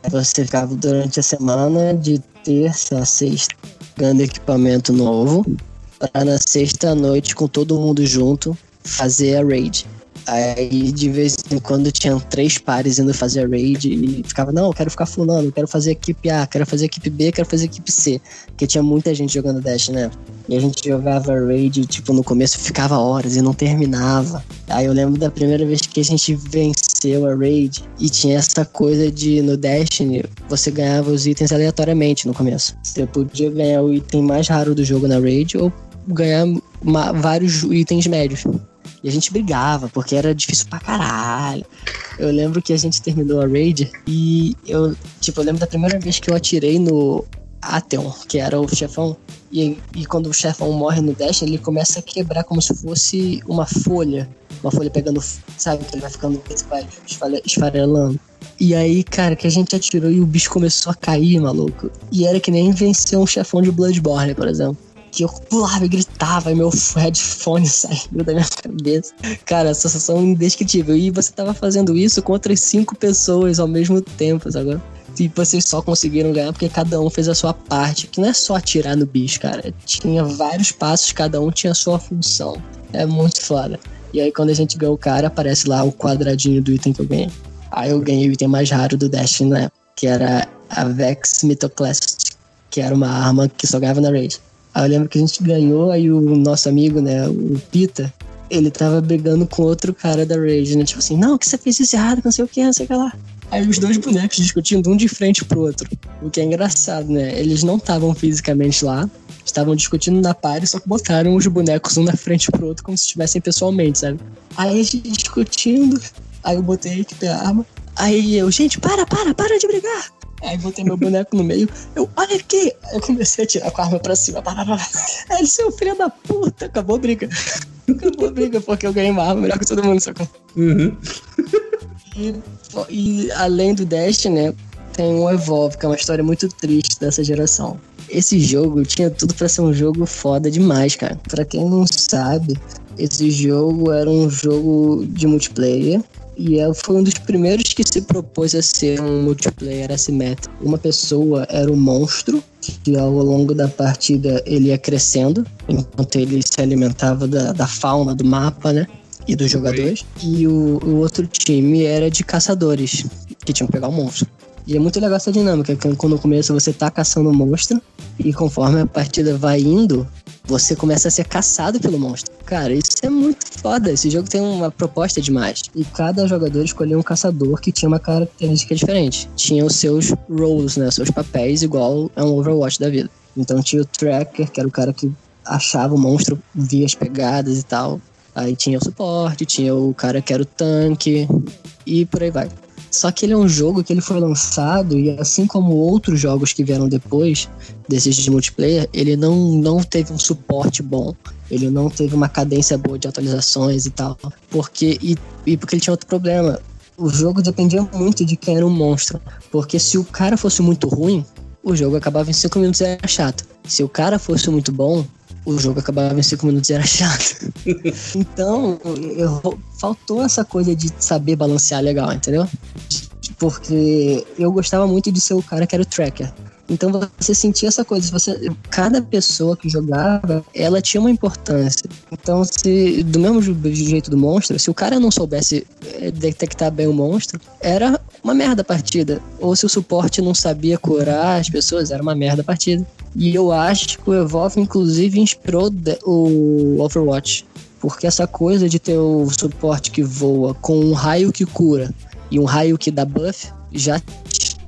Você ficava durante a semana de terça a sexta ganhando equipamento novo. Pra na sexta noite, com todo mundo junto, fazer a raid. Aí de vez em quando tinham três pares indo fazer raid e ficava, não, eu quero ficar fulano, eu quero fazer equipe A, quero fazer equipe B, quero fazer equipe C. Porque tinha muita gente jogando Dash, né? E a gente jogava raid, tipo, no começo ficava horas e não terminava. Aí eu lembro da primeira vez que a gente venceu a raid e tinha essa coisa de no Destiny você ganhava os itens aleatoriamente no começo. Você podia ganhar o item mais raro do jogo na raid ou ganhar vários itens médios. E a gente brigava, porque era difícil pra caralho. Eu lembro que a gente terminou a raid e eu, tipo, eu lembro da primeira vez que eu atirei no Atheon, que era o chefão. E, e quando o chefão morre no dash, ele começa a quebrar como se fosse uma folha. Uma folha pegando, sabe, que ele vai ficando, vai esfarelando. E aí, cara, que a gente atirou e o bicho começou a cair, maluco. E era que nem vencer um chefão de Bloodborne, por exemplo. Que eu pulava e gritava, e meu headphone saiu da minha cabeça. Cara, sensação indescritível. E você tava fazendo isso com outras cinco pessoas ao mesmo tempo, sabe? E vocês só conseguiram ganhar porque cada um fez a sua parte. Que não é só atirar no bicho, cara. Tinha vários passos, cada um tinha a sua função. É muito foda. E aí quando a gente ganhou o cara, aparece lá o quadradinho do item que eu ganhei. Aí eu ganhei o item mais raro do Destiny, né? Que era a Vex Mythoclast, que era uma arma que só ganhava na raid. Aí eu lembro que a gente ganhou, aí o nosso amigo, né, o Pita, ele tava brigando com outro cara da raid, né? Tipo assim, não, que você fez isso errado, não sei o que, não sei o que lá. Aí os dois bonecos discutindo um de frente pro outro. O que é engraçado, né? Eles não estavam fisicamente lá, estavam discutindo na party, só que botaram os bonecos um na frente pro outro como se estivessem pessoalmente, sabe? Aí a gente discutindo, aí eu botei a arma, aí eu, gente, para, para, para de brigar! Aí botei meu boneco no meio, eu, olha aqui! Eu comecei a tirar com a arma pra cima, pá, pá, pá. Aí ele, seu filho da puta, acabou a briga. Acabou a briga, porque eu ganhei uma arma melhor que todo mundo, sacou? Uhum. E, e além do Destiny, né, tem o Evolve, que é uma história muito triste dessa geração. Esse jogo tinha tudo para ser um jogo foda demais, cara. Pra quem não sabe, esse jogo era um jogo de multiplayer. E é, foi um dos primeiros que se propôs a ser um multiplayer assimétrico. Uma pessoa era um monstro, que ao longo da partida ele ia crescendo, enquanto ele se alimentava da, da fauna do mapa, né? E dos jogadores. E o, o outro time era de caçadores, que tinham que pegar o monstro. E é muito legal essa dinâmica, que quando no começo você tá caçando o monstro, e conforme a partida vai indo, você começa a ser caçado pelo monstro. Cara, isso é muito foda. Esse jogo tem uma proposta demais. E cada jogador escolheu um caçador que tinha uma característica diferente. Tinha os seus roles, né? Seus papéis, igual é um Overwatch da vida. Então tinha o Tracker, que era o cara que achava o monstro, via as pegadas e tal. Aí tinha o suporte, tinha o cara que era o tanque, e por aí vai. Só que ele é um jogo que ele foi lançado e assim como outros jogos que vieram depois desses de multiplayer, ele não, não teve um suporte bom. Ele não teve uma cadência boa de atualizações e tal. Porque e, e porque ele tinha outro problema. O jogo dependia muito de quem era o monstro. Porque se o cara fosse muito ruim, o jogo acabava em 5 minutos e era chato. Se o cara fosse muito bom, o jogo acabava em 5 minutos e era chato. então, eu, faltou essa coisa de saber balancear legal, entendeu? Porque eu gostava muito de ser o cara que era o tracker. Então você sentia essa coisa, você, cada pessoa que jogava, ela tinha uma importância. Então, se do mesmo jeito do monstro, se o cara não soubesse eh, detectar bem o monstro, era uma merda a partida. Ou se o suporte não sabia curar as pessoas, era uma merda a partida. E eu acho que o Evolve, inclusive, inspirou o Overwatch. Porque essa coisa de ter o suporte que voa com um raio que cura e um raio que dá buff já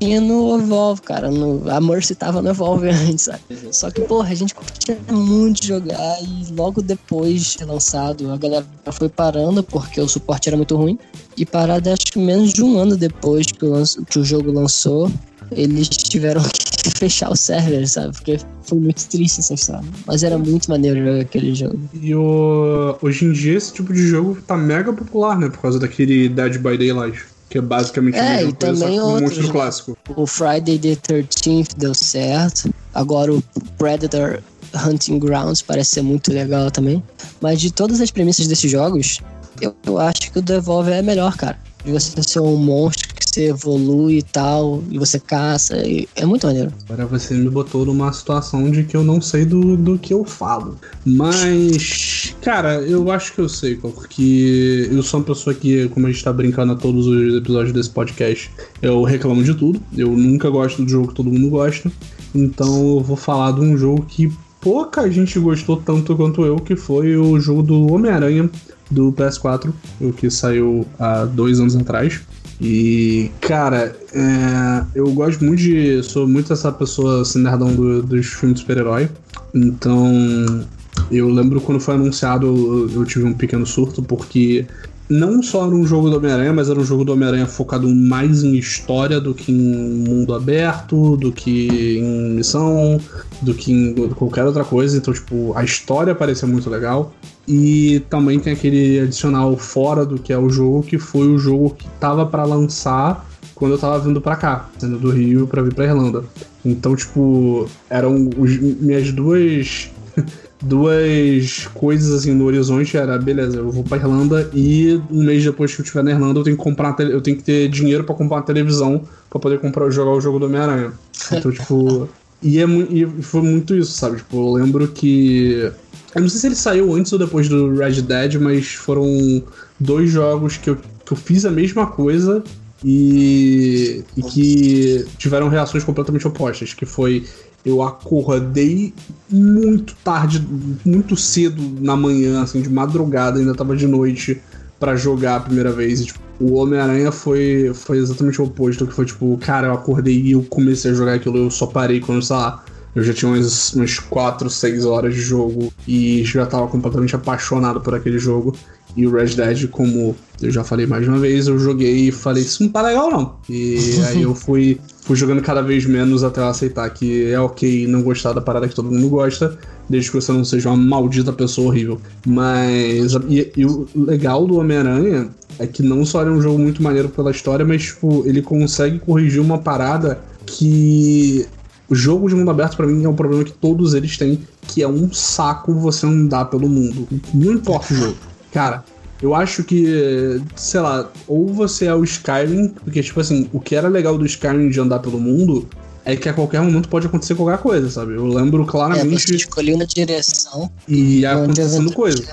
tinha no Evolve, cara. No, a Mercy tava no Evolve antes, sabe? Só que, porra, a gente curtia muito jogar e logo depois de ser lançado, a galera foi parando porque o suporte era muito ruim. E parado, acho que menos de um ano depois que o, que o jogo lançou, eles tiveram que fechar o server, sabe? Porque foi muito triste essa história. Mas era muito maneiro jogar aquele jogo. E o... hoje em dia esse tipo de jogo tá mega popular, né? Por causa daquele Dead by Daylight. Que é basicamente é, e também um monstro clássico. O Friday the 13th deu certo. Agora o Predator Hunting Grounds parece ser muito legal também. Mas de todas as premissas desses jogos, eu, eu acho que o Devolver é melhor, cara. De você ser um monstro que você evolui e tal, e você caça, e é muito maneiro. Agora você me botou numa situação de que eu não sei do, do que eu falo. Mas, cara, eu acho que eu sei, porque eu sou uma pessoa que, como a gente tá brincando a todos os episódios desse podcast, eu reclamo de tudo. Eu nunca gosto do jogo que todo mundo gosta. Então eu vou falar de um jogo que pouca gente gostou tanto quanto eu, que foi o jogo do Homem-Aranha do PS4, o que saiu há dois anos atrás. E, cara, é, eu gosto muito de. Sou muito essa pessoa assim, nerdão do, dos filmes de super-herói. Então, eu lembro quando foi anunciado, eu, eu tive um pequeno surto, porque não só era um jogo do Homem-Aranha, mas era um jogo do Homem-Aranha focado mais em história do que em mundo aberto, do que em missão, do que em qualquer outra coisa. Então, tipo, a história parecia muito legal. E também tem aquele adicional fora do que é o jogo, que foi o jogo que tava para lançar quando eu tava vindo para cá, sendo do Rio para vir pra Irlanda. Então, tipo, eram os, minhas duas duas coisas assim no horizonte era, beleza, eu vou pra Irlanda e um mês depois que eu estiver na Irlanda eu tenho que comprar eu tenho que ter dinheiro para comprar uma televisão para poder comprar jogar o jogo do Homem-Aranha. Então, tipo, e, é, e foi muito isso, sabe? Tipo, eu lembro que eu não sei se ele saiu antes ou depois do Red Dead, mas foram dois jogos que eu, que eu fiz a mesma coisa e, e que tiveram reações completamente opostas, que foi eu acordei muito tarde, muito cedo na manhã, assim, de madrugada, ainda tava de noite para jogar a primeira vez. E, tipo, o Homem-Aranha foi, foi exatamente o oposto, que foi tipo, cara, eu acordei e eu comecei a jogar aquilo, eu só parei quando, sei lá, eu já tinha umas, umas 4, 6 horas de jogo e já tava completamente apaixonado por aquele jogo. E o Red Dead, como eu já falei mais de uma vez, eu joguei e falei, isso não tá legal não. E aí eu fui, fui jogando cada vez menos até eu aceitar que é ok não gostar da parada que todo mundo gosta, desde que você não seja uma maldita pessoa horrível. Mas. E, e o legal do Homem-Aranha é que não só é um jogo muito maneiro pela história, mas tipo, ele consegue corrigir uma parada que o jogo de mundo aberto, para mim, é um problema que todos eles têm, que é um saco você andar pelo mundo. Não importa o jogo. Cara, eu acho que, sei lá, ou você é o Skyrim, porque, tipo assim, o que era legal do Skyrim de andar pelo mundo é que a qualquer momento pode acontecer qualquer coisa, sabe? Eu lembro claramente. É, você escolheu uma direção e ia acontecendo coisa.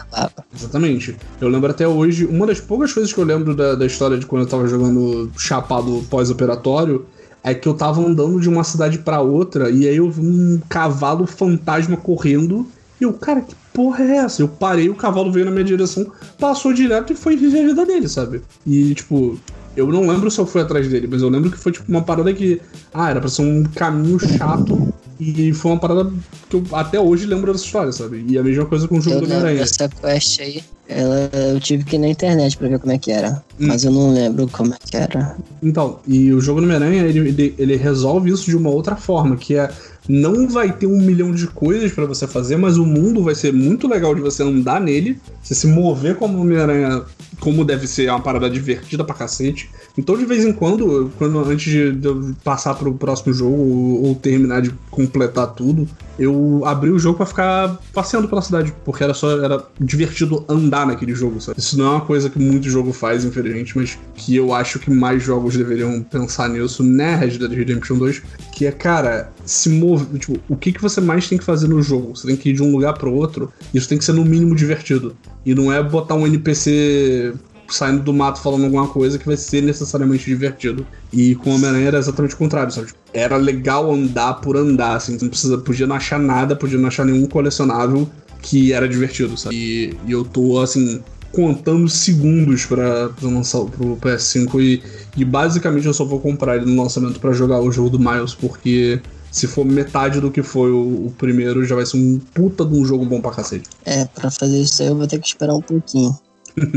Exatamente. Eu lembro até hoje, uma das poucas coisas que eu lembro da, da história de quando eu tava jogando chapado pós-operatório é que eu tava andando de uma cidade para outra e aí eu vi um cavalo fantasma correndo e eu, cara, que porra é essa? Eu parei, o cavalo veio na minha direção, passou direto e foi viver a vida dele, sabe? E, tipo, eu não lembro se eu fui atrás dele, mas eu lembro que foi, tipo, uma parada que. Ah, era pra ser um caminho chato. E foi uma parada que eu até hoje lembro dessa história, sabe? E a mesma coisa com o jogo eu do Homem-Aranha. Essa quest aí, ela, eu tive que ir na internet pra ver como é que era. Hum. Mas eu não lembro como é que era. Então, e o jogo do Homem-Aranha, ele, ele, ele resolve isso de uma outra forma, que é não vai ter um milhão de coisas para você fazer, mas o mundo vai ser muito legal de você andar nele, você se mover como Homem-Aranha, como deve ser, é uma parada divertida pra cacete. Então, de vez em quando, quando antes de eu passar pro próximo jogo ou, ou terminar de completar tudo, eu abri o jogo para ficar passeando pela cidade, porque era só era divertido andar naquele jogo, sabe? Isso não é uma coisa que muito jogo faz, infelizmente, mas que eu acho que mais jogos deveriam pensar nisso, né, Red Dead Redemption 2, que é, cara, se mover, tipo, o que que você mais tem que fazer no jogo? Você tem que ir de um lugar para outro, isso tem que ser no mínimo divertido. E não é botar um NPC saindo do mato falando alguma coisa que vai ser necessariamente divertido. E com Homem-Aranha era exatamente o contrário, sabe? Era legal andar por andar, assim, não precisa, podia não achar nada, podia não achar nenhum colecionável que era divertido, sabe? E, e eu tô, assim, contando segundos para lançar pro PS5 e, e basicamente eu só vou comprar ele no lançamento para jogar o jogo do Miles, porque se for metade do que foi o, o, primeiro, já vai ser um puta de um jogo bom pra cacete. É, pra fazer isso aí eu vou ter que esperar um pouquinho.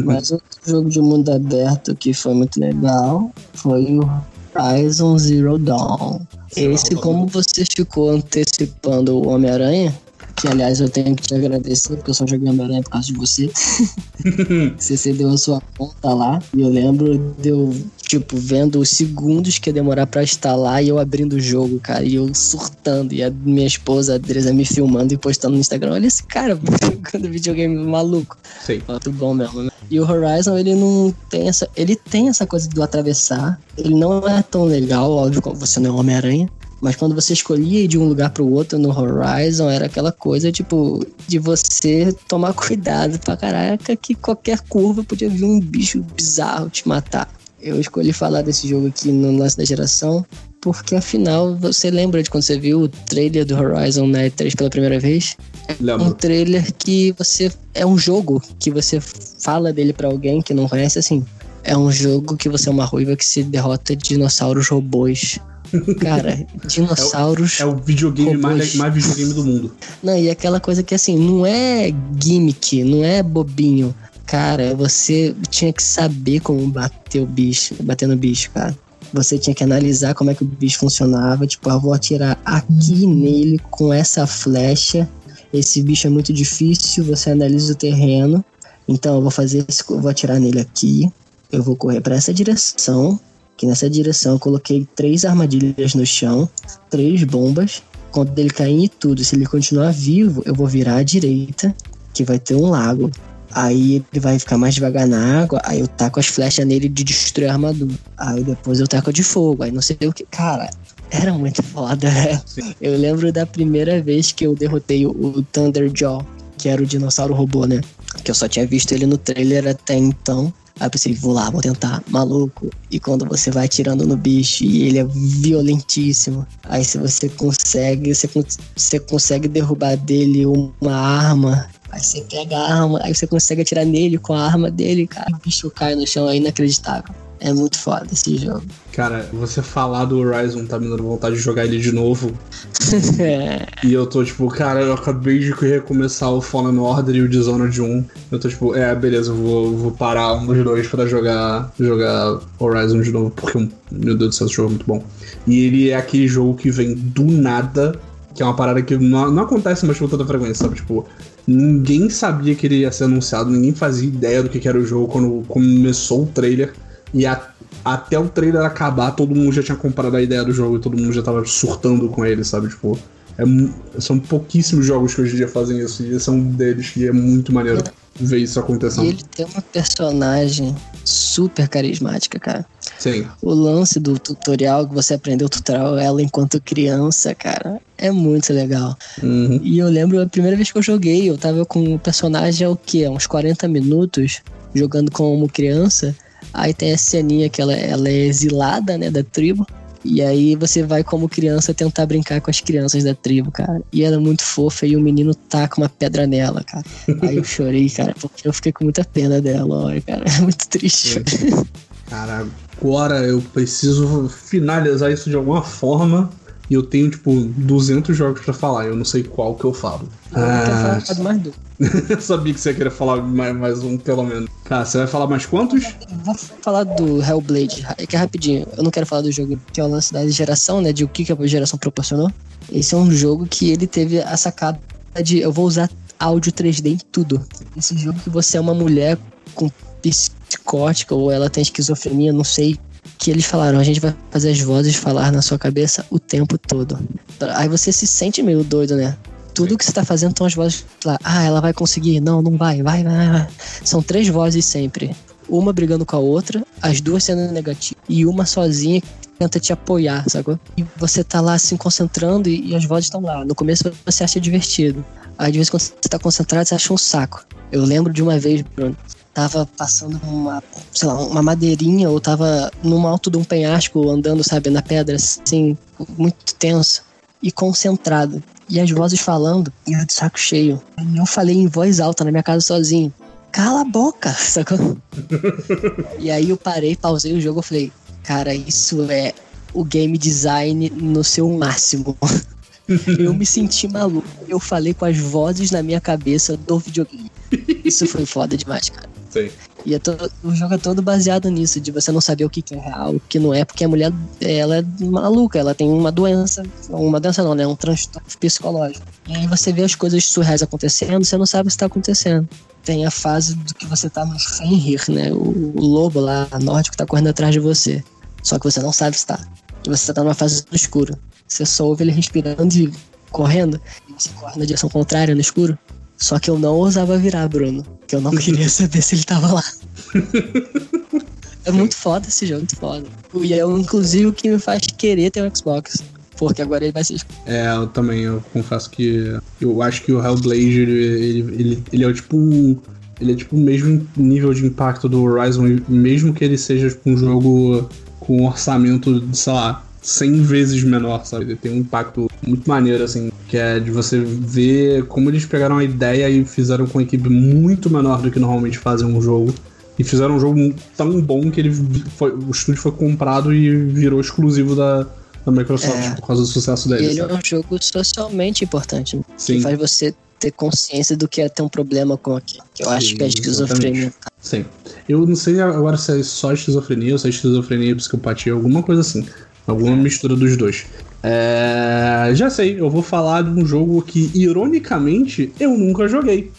Mas outro jogo de mundo aberto que foi muito legal foi o Horizon Zero Dawn. Esse, como você ficou antecipando o Homem-Aranha, que aliás eu tenho que te agradecer, porque eu só joguei Homem-Aranha por causa de você. você cedeu a sua conta lá. E eu lembro de eu, tipo, vendo os segundos que ia demorar pra instalar e eu abrindo o jogo, cara. E eu surtando. E a minha esposa, a Adresa, me filmando e postando no Instagram. Olha esse cara jogando videogame maluco. Sim. Muito bom mesmo, né? E o Horizon, ele não tem essa. Ele tem essa coisa do atravessar. Ele não é tão legal, óbvio, como você não é Homem-Aranha. Mas quando você escolhia ir de um lugar para o outro no Horizon, era aquela coisa, tipo, de você tomar cuidado pra caraca, que qualquer curva podia vir um bicho bizarro te matar. Eu escolhi falar desse jogo aqui no lance da geração, porque afinal, você lembra de quando você viu o trailer do Horizon na E3 pela primeira vez? Lembro. Um trailer que você. É um jogo que você fala dele para alguém que não conhece, assim. É um jogo que você é uma ruiva que se derrota dinossauros robôs Cara, dinossauros. É o, é o videogame mais, mais videogame do mundo. Não, e aquela coisa que assim, não é gimmick, não é bobinho. Cara, você tinha que saber como bater o bicho, bater no bicho, cara. Você tinha que analisar como é que o bicho funcionava. Tipo, eu vou atirar aqui nele com essa flecha. Esse bicho é muito difícil, você analisa o terreno. Então eu vou fazer, vou atirar nele aqui. Eu vou correr para essa direção que nessa direção eu coloquei três armadilhas no chão, três bombas. quando ele cair em tudo, se ele continuar vivo, eu vou virar à direita, que vai ter um lago. Aí ele vai ficar mais devagar na água, aí eu taco as flechas nele de destruir a armadura. Aí depois eu taco de fogo, aí não sei o que. Cara, era muito foda, né? Eu lembro da primeira vez que eu derrotei o Thunderjaw, que era o dinossauro robô, né? Que eu só tinha visto ele no trailer até então. Aí eu pensei, vou lá, vou tentar, maluco. E quando você vai atirando no bicho e ele é violentíssimo, aí se você consegue, você, você consegue derrubar dele uma arma. Aí você pega a arma, aí você consegue atirar nele com a arma dele, cara. O bicho cai no chão, é inacreditável. É muito foda esse jogo. Cara, você falar do Horizon tá me dando vontade de jogar ele de novo. E eu tô tipo, cara, eu acabei de recomeçar o Fallen Order e o Dishonored 1. Eu tô tipo, é, beleza, eu vou, vou parar um dos dois pra jogar, jogar Horizon de novo, porque, meu Deus do céu, esse jogo é muito bom. E ele é aquele jogo que vem do nada, que é uma parada que não, não acontece mais com tanta frequência, sabe? Tipo, ninguém sabia que ele ia ser anunciado, ninguém fazia ideia do que era o jogo quando começou o trailer. E a, até o trailer acabar, todo mundo já tinha comprado a ideia do jogo e todo mundo já tava surtando com ele, sabe? Tipo, é, são pouquíssimos jogos que hoje em dia fazem isso, e esse é um deles que é muito maneiro ver isso acontecendo. E ele tem uma personagem super carismática, cara. Sim. O lance do tutorial, que você aprendeu o tutorial ela enquanto criança, cara, é muito legal. Uhum. E eu lembro a primeira vez que eu joguei, eu tava com o personagem há o quê? Uns 40 minutos, jogando como criança. Aí tem a ceninha que ela, ela é exilada, né, da tribo. E aí você vai como criança tentar brincar com as crianças da tribo, cara. E ela é muito fofa e o menino taca uma pedra nela, cara. Aí eu chorei, cara, porque eu fiquei com muita pena dela, olha, cara. É muito triste. Cara, agora eu preciso finalizar isso de alguma forma e eu tenho, tipo, 200 jogos para falar. Eu não sei qual que eu falo. Eu ah, falar mais dois. eu sabia que você ia querer falar mais, mais um, pelo menos. Tá, você vai falar mais quantos? Vou falar do Hellblade, é que é rapidinho. Eu não quero falar do jogo que é o lance da geração, né? De o que, a geração proporcionou. Esse é um jogo que ele teve a sacada de eu vou usar áudio 3D em tudo. Esse jogo que você é uma mulher com psicótica ou ela tem esquizofrenia, não sei que eles falaram, a gente vai fazer as vozes falar na sua cabeça o tempo todo. Aí você se sente meio doido, né? Tudo que você tá fazendo são as vozes lá. Ah, ela vai conseguir. Não, não vai. Vai, vai, vai. São três vozes sempre. Uma brigando com a outra, as duas sendo negativas. E uma sozinha tenta te apoiar, sacou? E você tá lá se concentrando e, e as vozes estão lá. No começo você acha divertido. Aí de vez em quando você tá concentrado, você acha um saco. Eu lembro de uma vez, Bruno, tava passando uma, sei lá, uma madeirinha ou tava no alto de um penhasco andando, sabe, na pedra, assim, muito tenso e concentrado. E as vozes falando, e eu de saco cheio. Eu falei em voz alta na minha casa sozinho. Cala a boca, sacou? e aí eu parei, pausei o jogo e falei, cara, isso é o game design no seu máximo. eu me senti maluco. Eu falei com as vozes na minha cabeça do videogame. Isso foi foda demais, cara. Sim. E é todo, o jogo é todo baseado nisso, de você não saber o que, é real, o que não é, porque a mulher, ela é maluca, ela tem uma doença, uma doença não, né? Um transtorno psicológico. E aí você vê as coisas surreais acontecendo, você não sabe o que está acontecendo. Tem a fase do que você tá no Fenrir, né? O, o lobo lá, nórdico, tá correndo atrás de você. Só que você não sabe se tá. Você tá numa fase no escuro. Você só ouve ele respirando e correndo, e você corre na direção contrária no escuro. Só que eu não ousava virar, Bruno. Que eu não queria saber se ele tava lá. é muito foda esse jogo, muito foda. E é inclusive o que me faz querer ter um Xbox. Porque agora ele vai ser. É, eu também, eu confesso que eu acho que o Hellblade, ele, ele, ele, ele é tipo um. Ele é tipo o mesmo nível de impacto do Horizon, mesmo que ele seja tipo, um jogo com um orçamento de, sei lá, 100 vezes menor, sabe? Ele tem um impacto muito maneiro, assim, que é de você ver como eles pegaram a ideia e fizeram com uma equipe muito menor do que normalmente fazem um jogo. E fizeram um jogo tão bom que ele foi, o estúdio foi comprado e virou exclusivo da, da Microsoft é. por causa do sucesso dele. Ele sabe? é um jogo socialmente importante, né? Sim. que faz você ter consciência do que é ter um problema com aquilo. Que eu Sim, acho que é esquizofrenia. Sim. Eu não sei agora se é só esquizofrenia ou se é esquizofrenia e psicopatia, alguma coisa assim. Alguma mistura dos dois. É... Já sei, eu vou falar de um jogo que, ironicamente, eu nunca joguei.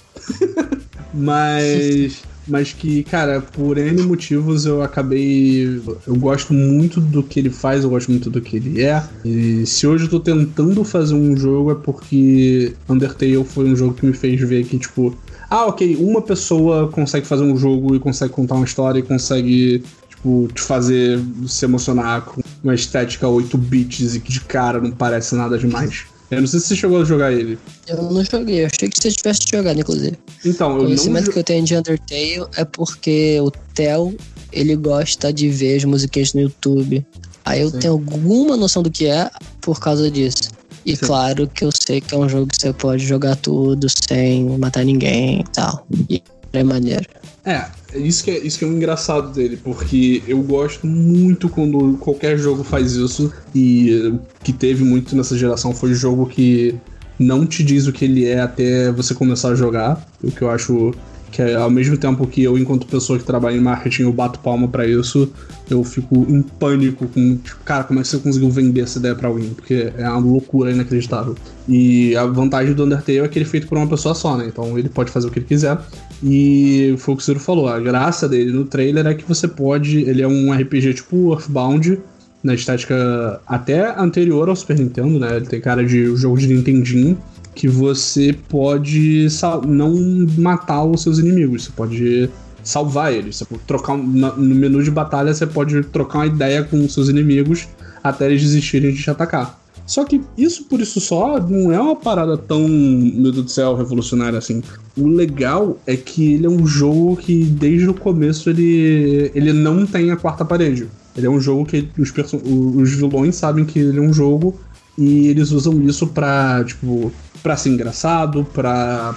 Mas mas que, cara, por N motivos eu acabei. Eu gosto muito do que ele faz, eu gosto muito do que ele é. E se hoje eu tô tentando fazer um jogo é porque Undertale foi um jogo que me fez ver que, tipo, ah, ok, uma pessoa consegue fazer um jogo e consegue contar uma história e consegue tipo, te fazer se emocionar com uma estética 8 bits e que de cara não parece nada demais. Eu não sei se você chegou a jogar ele. Eu não joguei, eu achei que você tivesse jogado, inclusive. Então, eu o conhecimento não. que eu tenho de Undertale é porque o Theo, ele gosta de ver as musiquinhas no YouTube. Aí eu Sim. tenho alguma noção do que é por causa disso. E Sim. claro que eu sei que é um jogo que você pode jogar tudo sem matar ninguém e tal. E é maneiro. É, isso que é, isso que é engraçado dele, porque eu gosto muito quando qualquer jogo faz isso, e o que teve muito nessa geração foi jogo que não te diz o que ele é até você começar a jogar, o que eu acho que é, ao mesmo tempo que eu, enquanto pessoa que trabalha em marketing, eu bato palma pra isso, eu fico em pânico com, tipo, cara, como é que você conseguiu vender essa ideia pra alguém? Porque é uma loucura inacreditável. E a vantagem do Undertale é que ele é feito por uma pessoa só, né? Então ele pode fazer o que ele quiser. E foi o que o Ciro falou, a graça dele no trailer é que você pode. Ele é um RPG tipo Earthbound, na estética até anterior ao Super Nintendo, né? Ele tem cara de jogo de Nintendinho, que você pode não matar os seus inimigos, você pode salvar eles. Você pode trocar no menu de batalha você pode trocar uma ideia com os seus inimigos até eles desistirem de te atacar. Só que isso por isso só não é uma parada tão, meu Deus do céu, revolucionária assim. O legal é que ele é um jogo que desde o começo ele, ele não tem a quarta parede. Ele é um jogo que os, os vilões sabem que ele é um jogo e eles usam isso pra, tipo, pra ser engraçado, pra,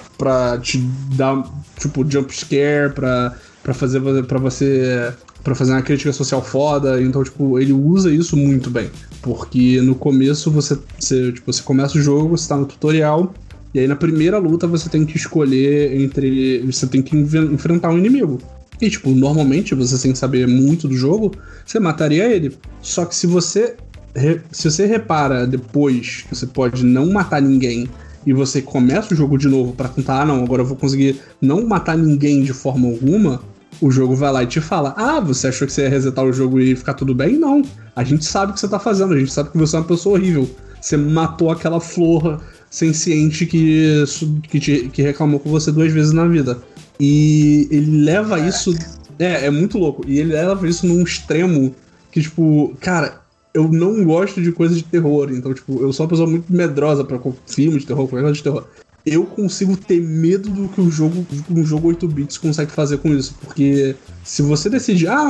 te dar, tipo, jump scare, pra, pra fazer para você para fazer uma crítica social foda. Então, tipo, ele usa isso muito bem. Porque no começo você, você, tipo, você começa o jogo, você tá no tutorial, e aí na primeira luta você tem que escolher entre. Você tem que enfrentar um inimigo. E, tipo, normalmente, você sem saber muito do jogo, você mataria ele. Só que se você. Se você repara depois que você pode não matar ninguém e você começa o jogo de novo pra tentar, ah, não, agora eu vou conseguir não matar ninguém de forma alguma, o jogo vai lá e te fala: Ah, você achou que você ia resetar o jogo e ficar tudo bem? Não. A gente sabe o que você tá fazendo, a gente sabe que você é uma pessoa horrível. Você matou aquela flor senciente que, que, te- que reclamou com você duas vezes na vida. E ele leva isso. É, é muito louco. E ele leva isso num extremo que, tipo, cara, eu não gosto de coisas de terror. Então, tipo, eu sou uma pessoa muito medrosa pra qualquer filme de terror, qualquer coisa de terror. Eu consigo ter medo do que o jogo, um jogo 8 bits consegue fazer com isso. Porque se você decide, ah,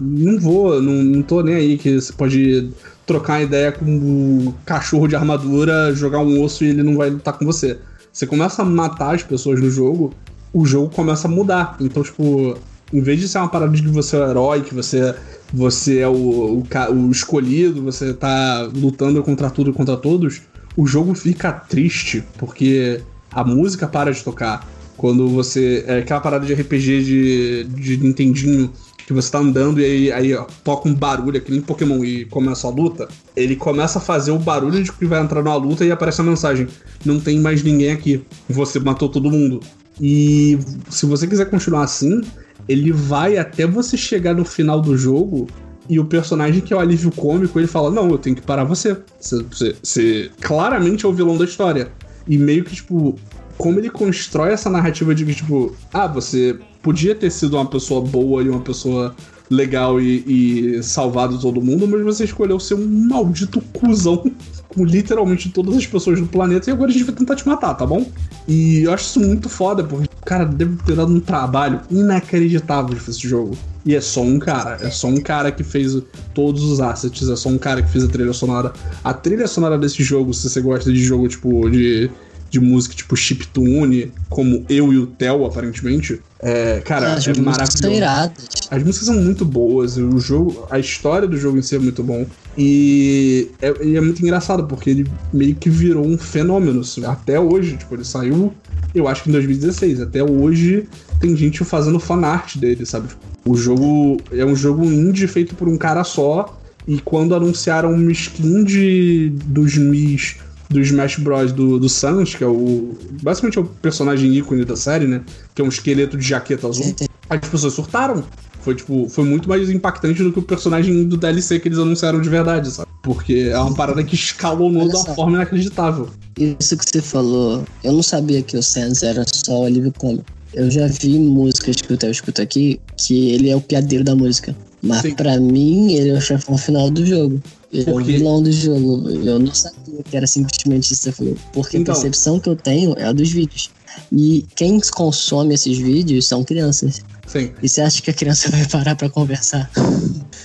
não vou, não, não tô nem aí, que você pode trocar ideia com o cachorro de armadura, jogar um osso e ele não vai lutar com você. Você começa a matar as pessoas no jogo, o jogo começa a mudar. Então, tipo, em vez de ser uma parada de que você é o herói, que você, você é o, o, o escolhido, você tá lutando contra tudo e contra todos, o jogo fica triste, porque a música para de tocar. Quando você. É aquela parada de RPG de, de Nintendinho, que você tá andando e aí, aí ó, toca um barulho, que nem Pokémon, e começa a luta. Ele começa a fazer o barulho de que vai entrar numa luta e aparece a mensagem: Não tem mais ninguém aqui. Você matou todo mundo. E se você quiser continuar assim, ele vai até você chegar no final do jogo e o personagem que é o alívio cômico, ele fala: Não, eu tenho que parar você. Você, você, você claramente é o vilão da história. E meio que, tipo, como ele constrói essa narrativa de que, tipo, ah, você podia ter sido uma pessoa boa e uma pessoa legal e, e salvado todo mundo, mas você escolheu ser um maldito cuzão com literalmente todas as pessoas do planeta e agora a gente vai tentar te matar, tá bom? E eu acho isso muito foda, porque, cara, deve ter dado um trabalho inacreditável de esse jogo. E é só um cara, é só um cara que fez todos os assets, é só um cara que fez a trilha sonora. A trilha sonora desse jogo, se você gosta de jogo tipo de, de música tipo chiptune, como eu e o Theo, aparentemente, é, cara, as é músicas são maravilhoso. iradas. As músicas são muito boas, o jogo, a história do jogo em si é muito bom. E é, é muito engraçado, porque ele meio que virou um fenômeno. assim, Até hoje, tipo, ele saiu, eu acho que em 2016. Até hoje tem gente fazendo fanart dele, sabe? O jogo é um jogo indie feito por um cara só. E quando anunciaram uma skin de, dos Mis do Smash Bros. do, do Sans, que é o. Basicamente é o personagem ícone da série, né? Que é um esqueleto de jaqueta azul. As pessoas surtaram. Foi, tipo, foi muito mais impactante do que o personagem do DLC que eles anunciaram de verdade, sabe? Porque é uma parada que escalonou de uma forma inacreditável. Isso que você falou, eu não sabia que o Sans era só o alívio cômico. Eu já vi músicas que o Theo escuta aqui, que ele é o piadeiro da música. Mas Sim. pra mim, ele é o chefão final do jogo. Ele é o vilão do jogo. Eu não sabia que era simplesmente isso que você falou. Porque então... a percepção que eu tenho é a dos vídeos. E quem consome esses vídeos são crianças. Sim. E você acha que a criança vai parar para conversar?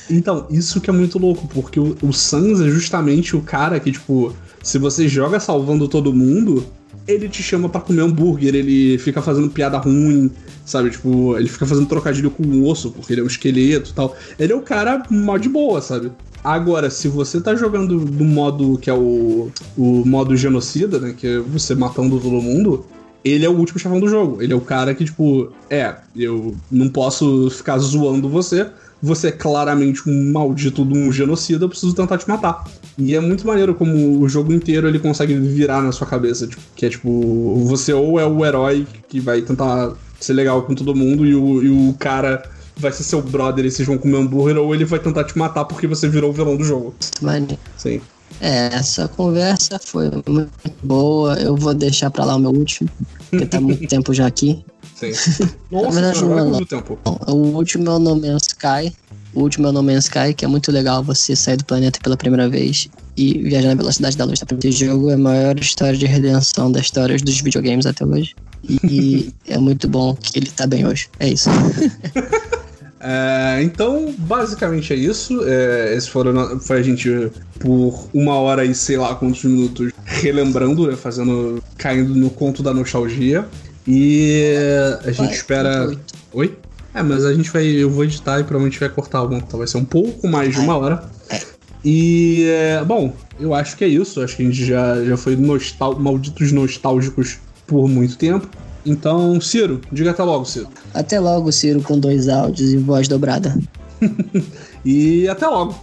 Então, isso que é muito louco, porque o, o Sans é justamente o cara que, tipo, se você joga salvando todo mundo, ele te chama para comer hambúrguer, ele fica fazendo piada ruim, sabe? Tipo, ele fica fazendo trocadilho com o osso, porque ele é um esqueleto e tal. Ele é o cara mó de boa, sabe? Agora, se você tá jogando do modo que é o, o modo genocida, né? Que é você matando todo mundo, ele é o último chefão do jogo. Ele é o cara que, tipo, é, eu não posso ficar zoando você. Você é claramente um maldito de um genocida, eu preciso tentar te matar. E é muito maneiro como o jogo inteiro ele consegue virar na sua cabeça. Tipo, que é tipo, você ou é o herói que vai tentar ser legal com todo mundo e o, e o cara vai ser seu brother e vocês vão comer hambúrguer, ou ele vai tentar te matar porque você virou o vilão do jogo. Maneiro. Sim. É, essa conversa foi muito boa. Eu vou deixar pra lá o meu último, porque tá muito tempo já aqui. Sim. Nossa, verdade, cara, não, tempo. O último é o No Man's Sky. O último é o No Man's Sky, que é muito legal você sair do planeta pela primeira vez e viajar na velocidade da luz. Esse jogo é a maior história de redenção das histórias dos videogames até hoje. E é muito bom que ele tá bem hoje. É isso. É, então, basicamente é isso. É, esse foram, foi a gente por uma hora e sei lá quantos minutos relembrando, né, fazendo, caindo no conto da nostalgia. E a gente vai, espera. Oi? É, mas a gente vai. Eu vou editar e provavelmente vai cortar alguma coisa. Vai ser um pouco mais de uma hora. E, é, bom, eu acho que é isso. Acho que a gente já, já foi nostal malditos nostálgicos por muito tempo. Então, Ciro, diga até logo, Ciro. Até logo, Ciro, com dois áudios e voz dobrada. e até logo.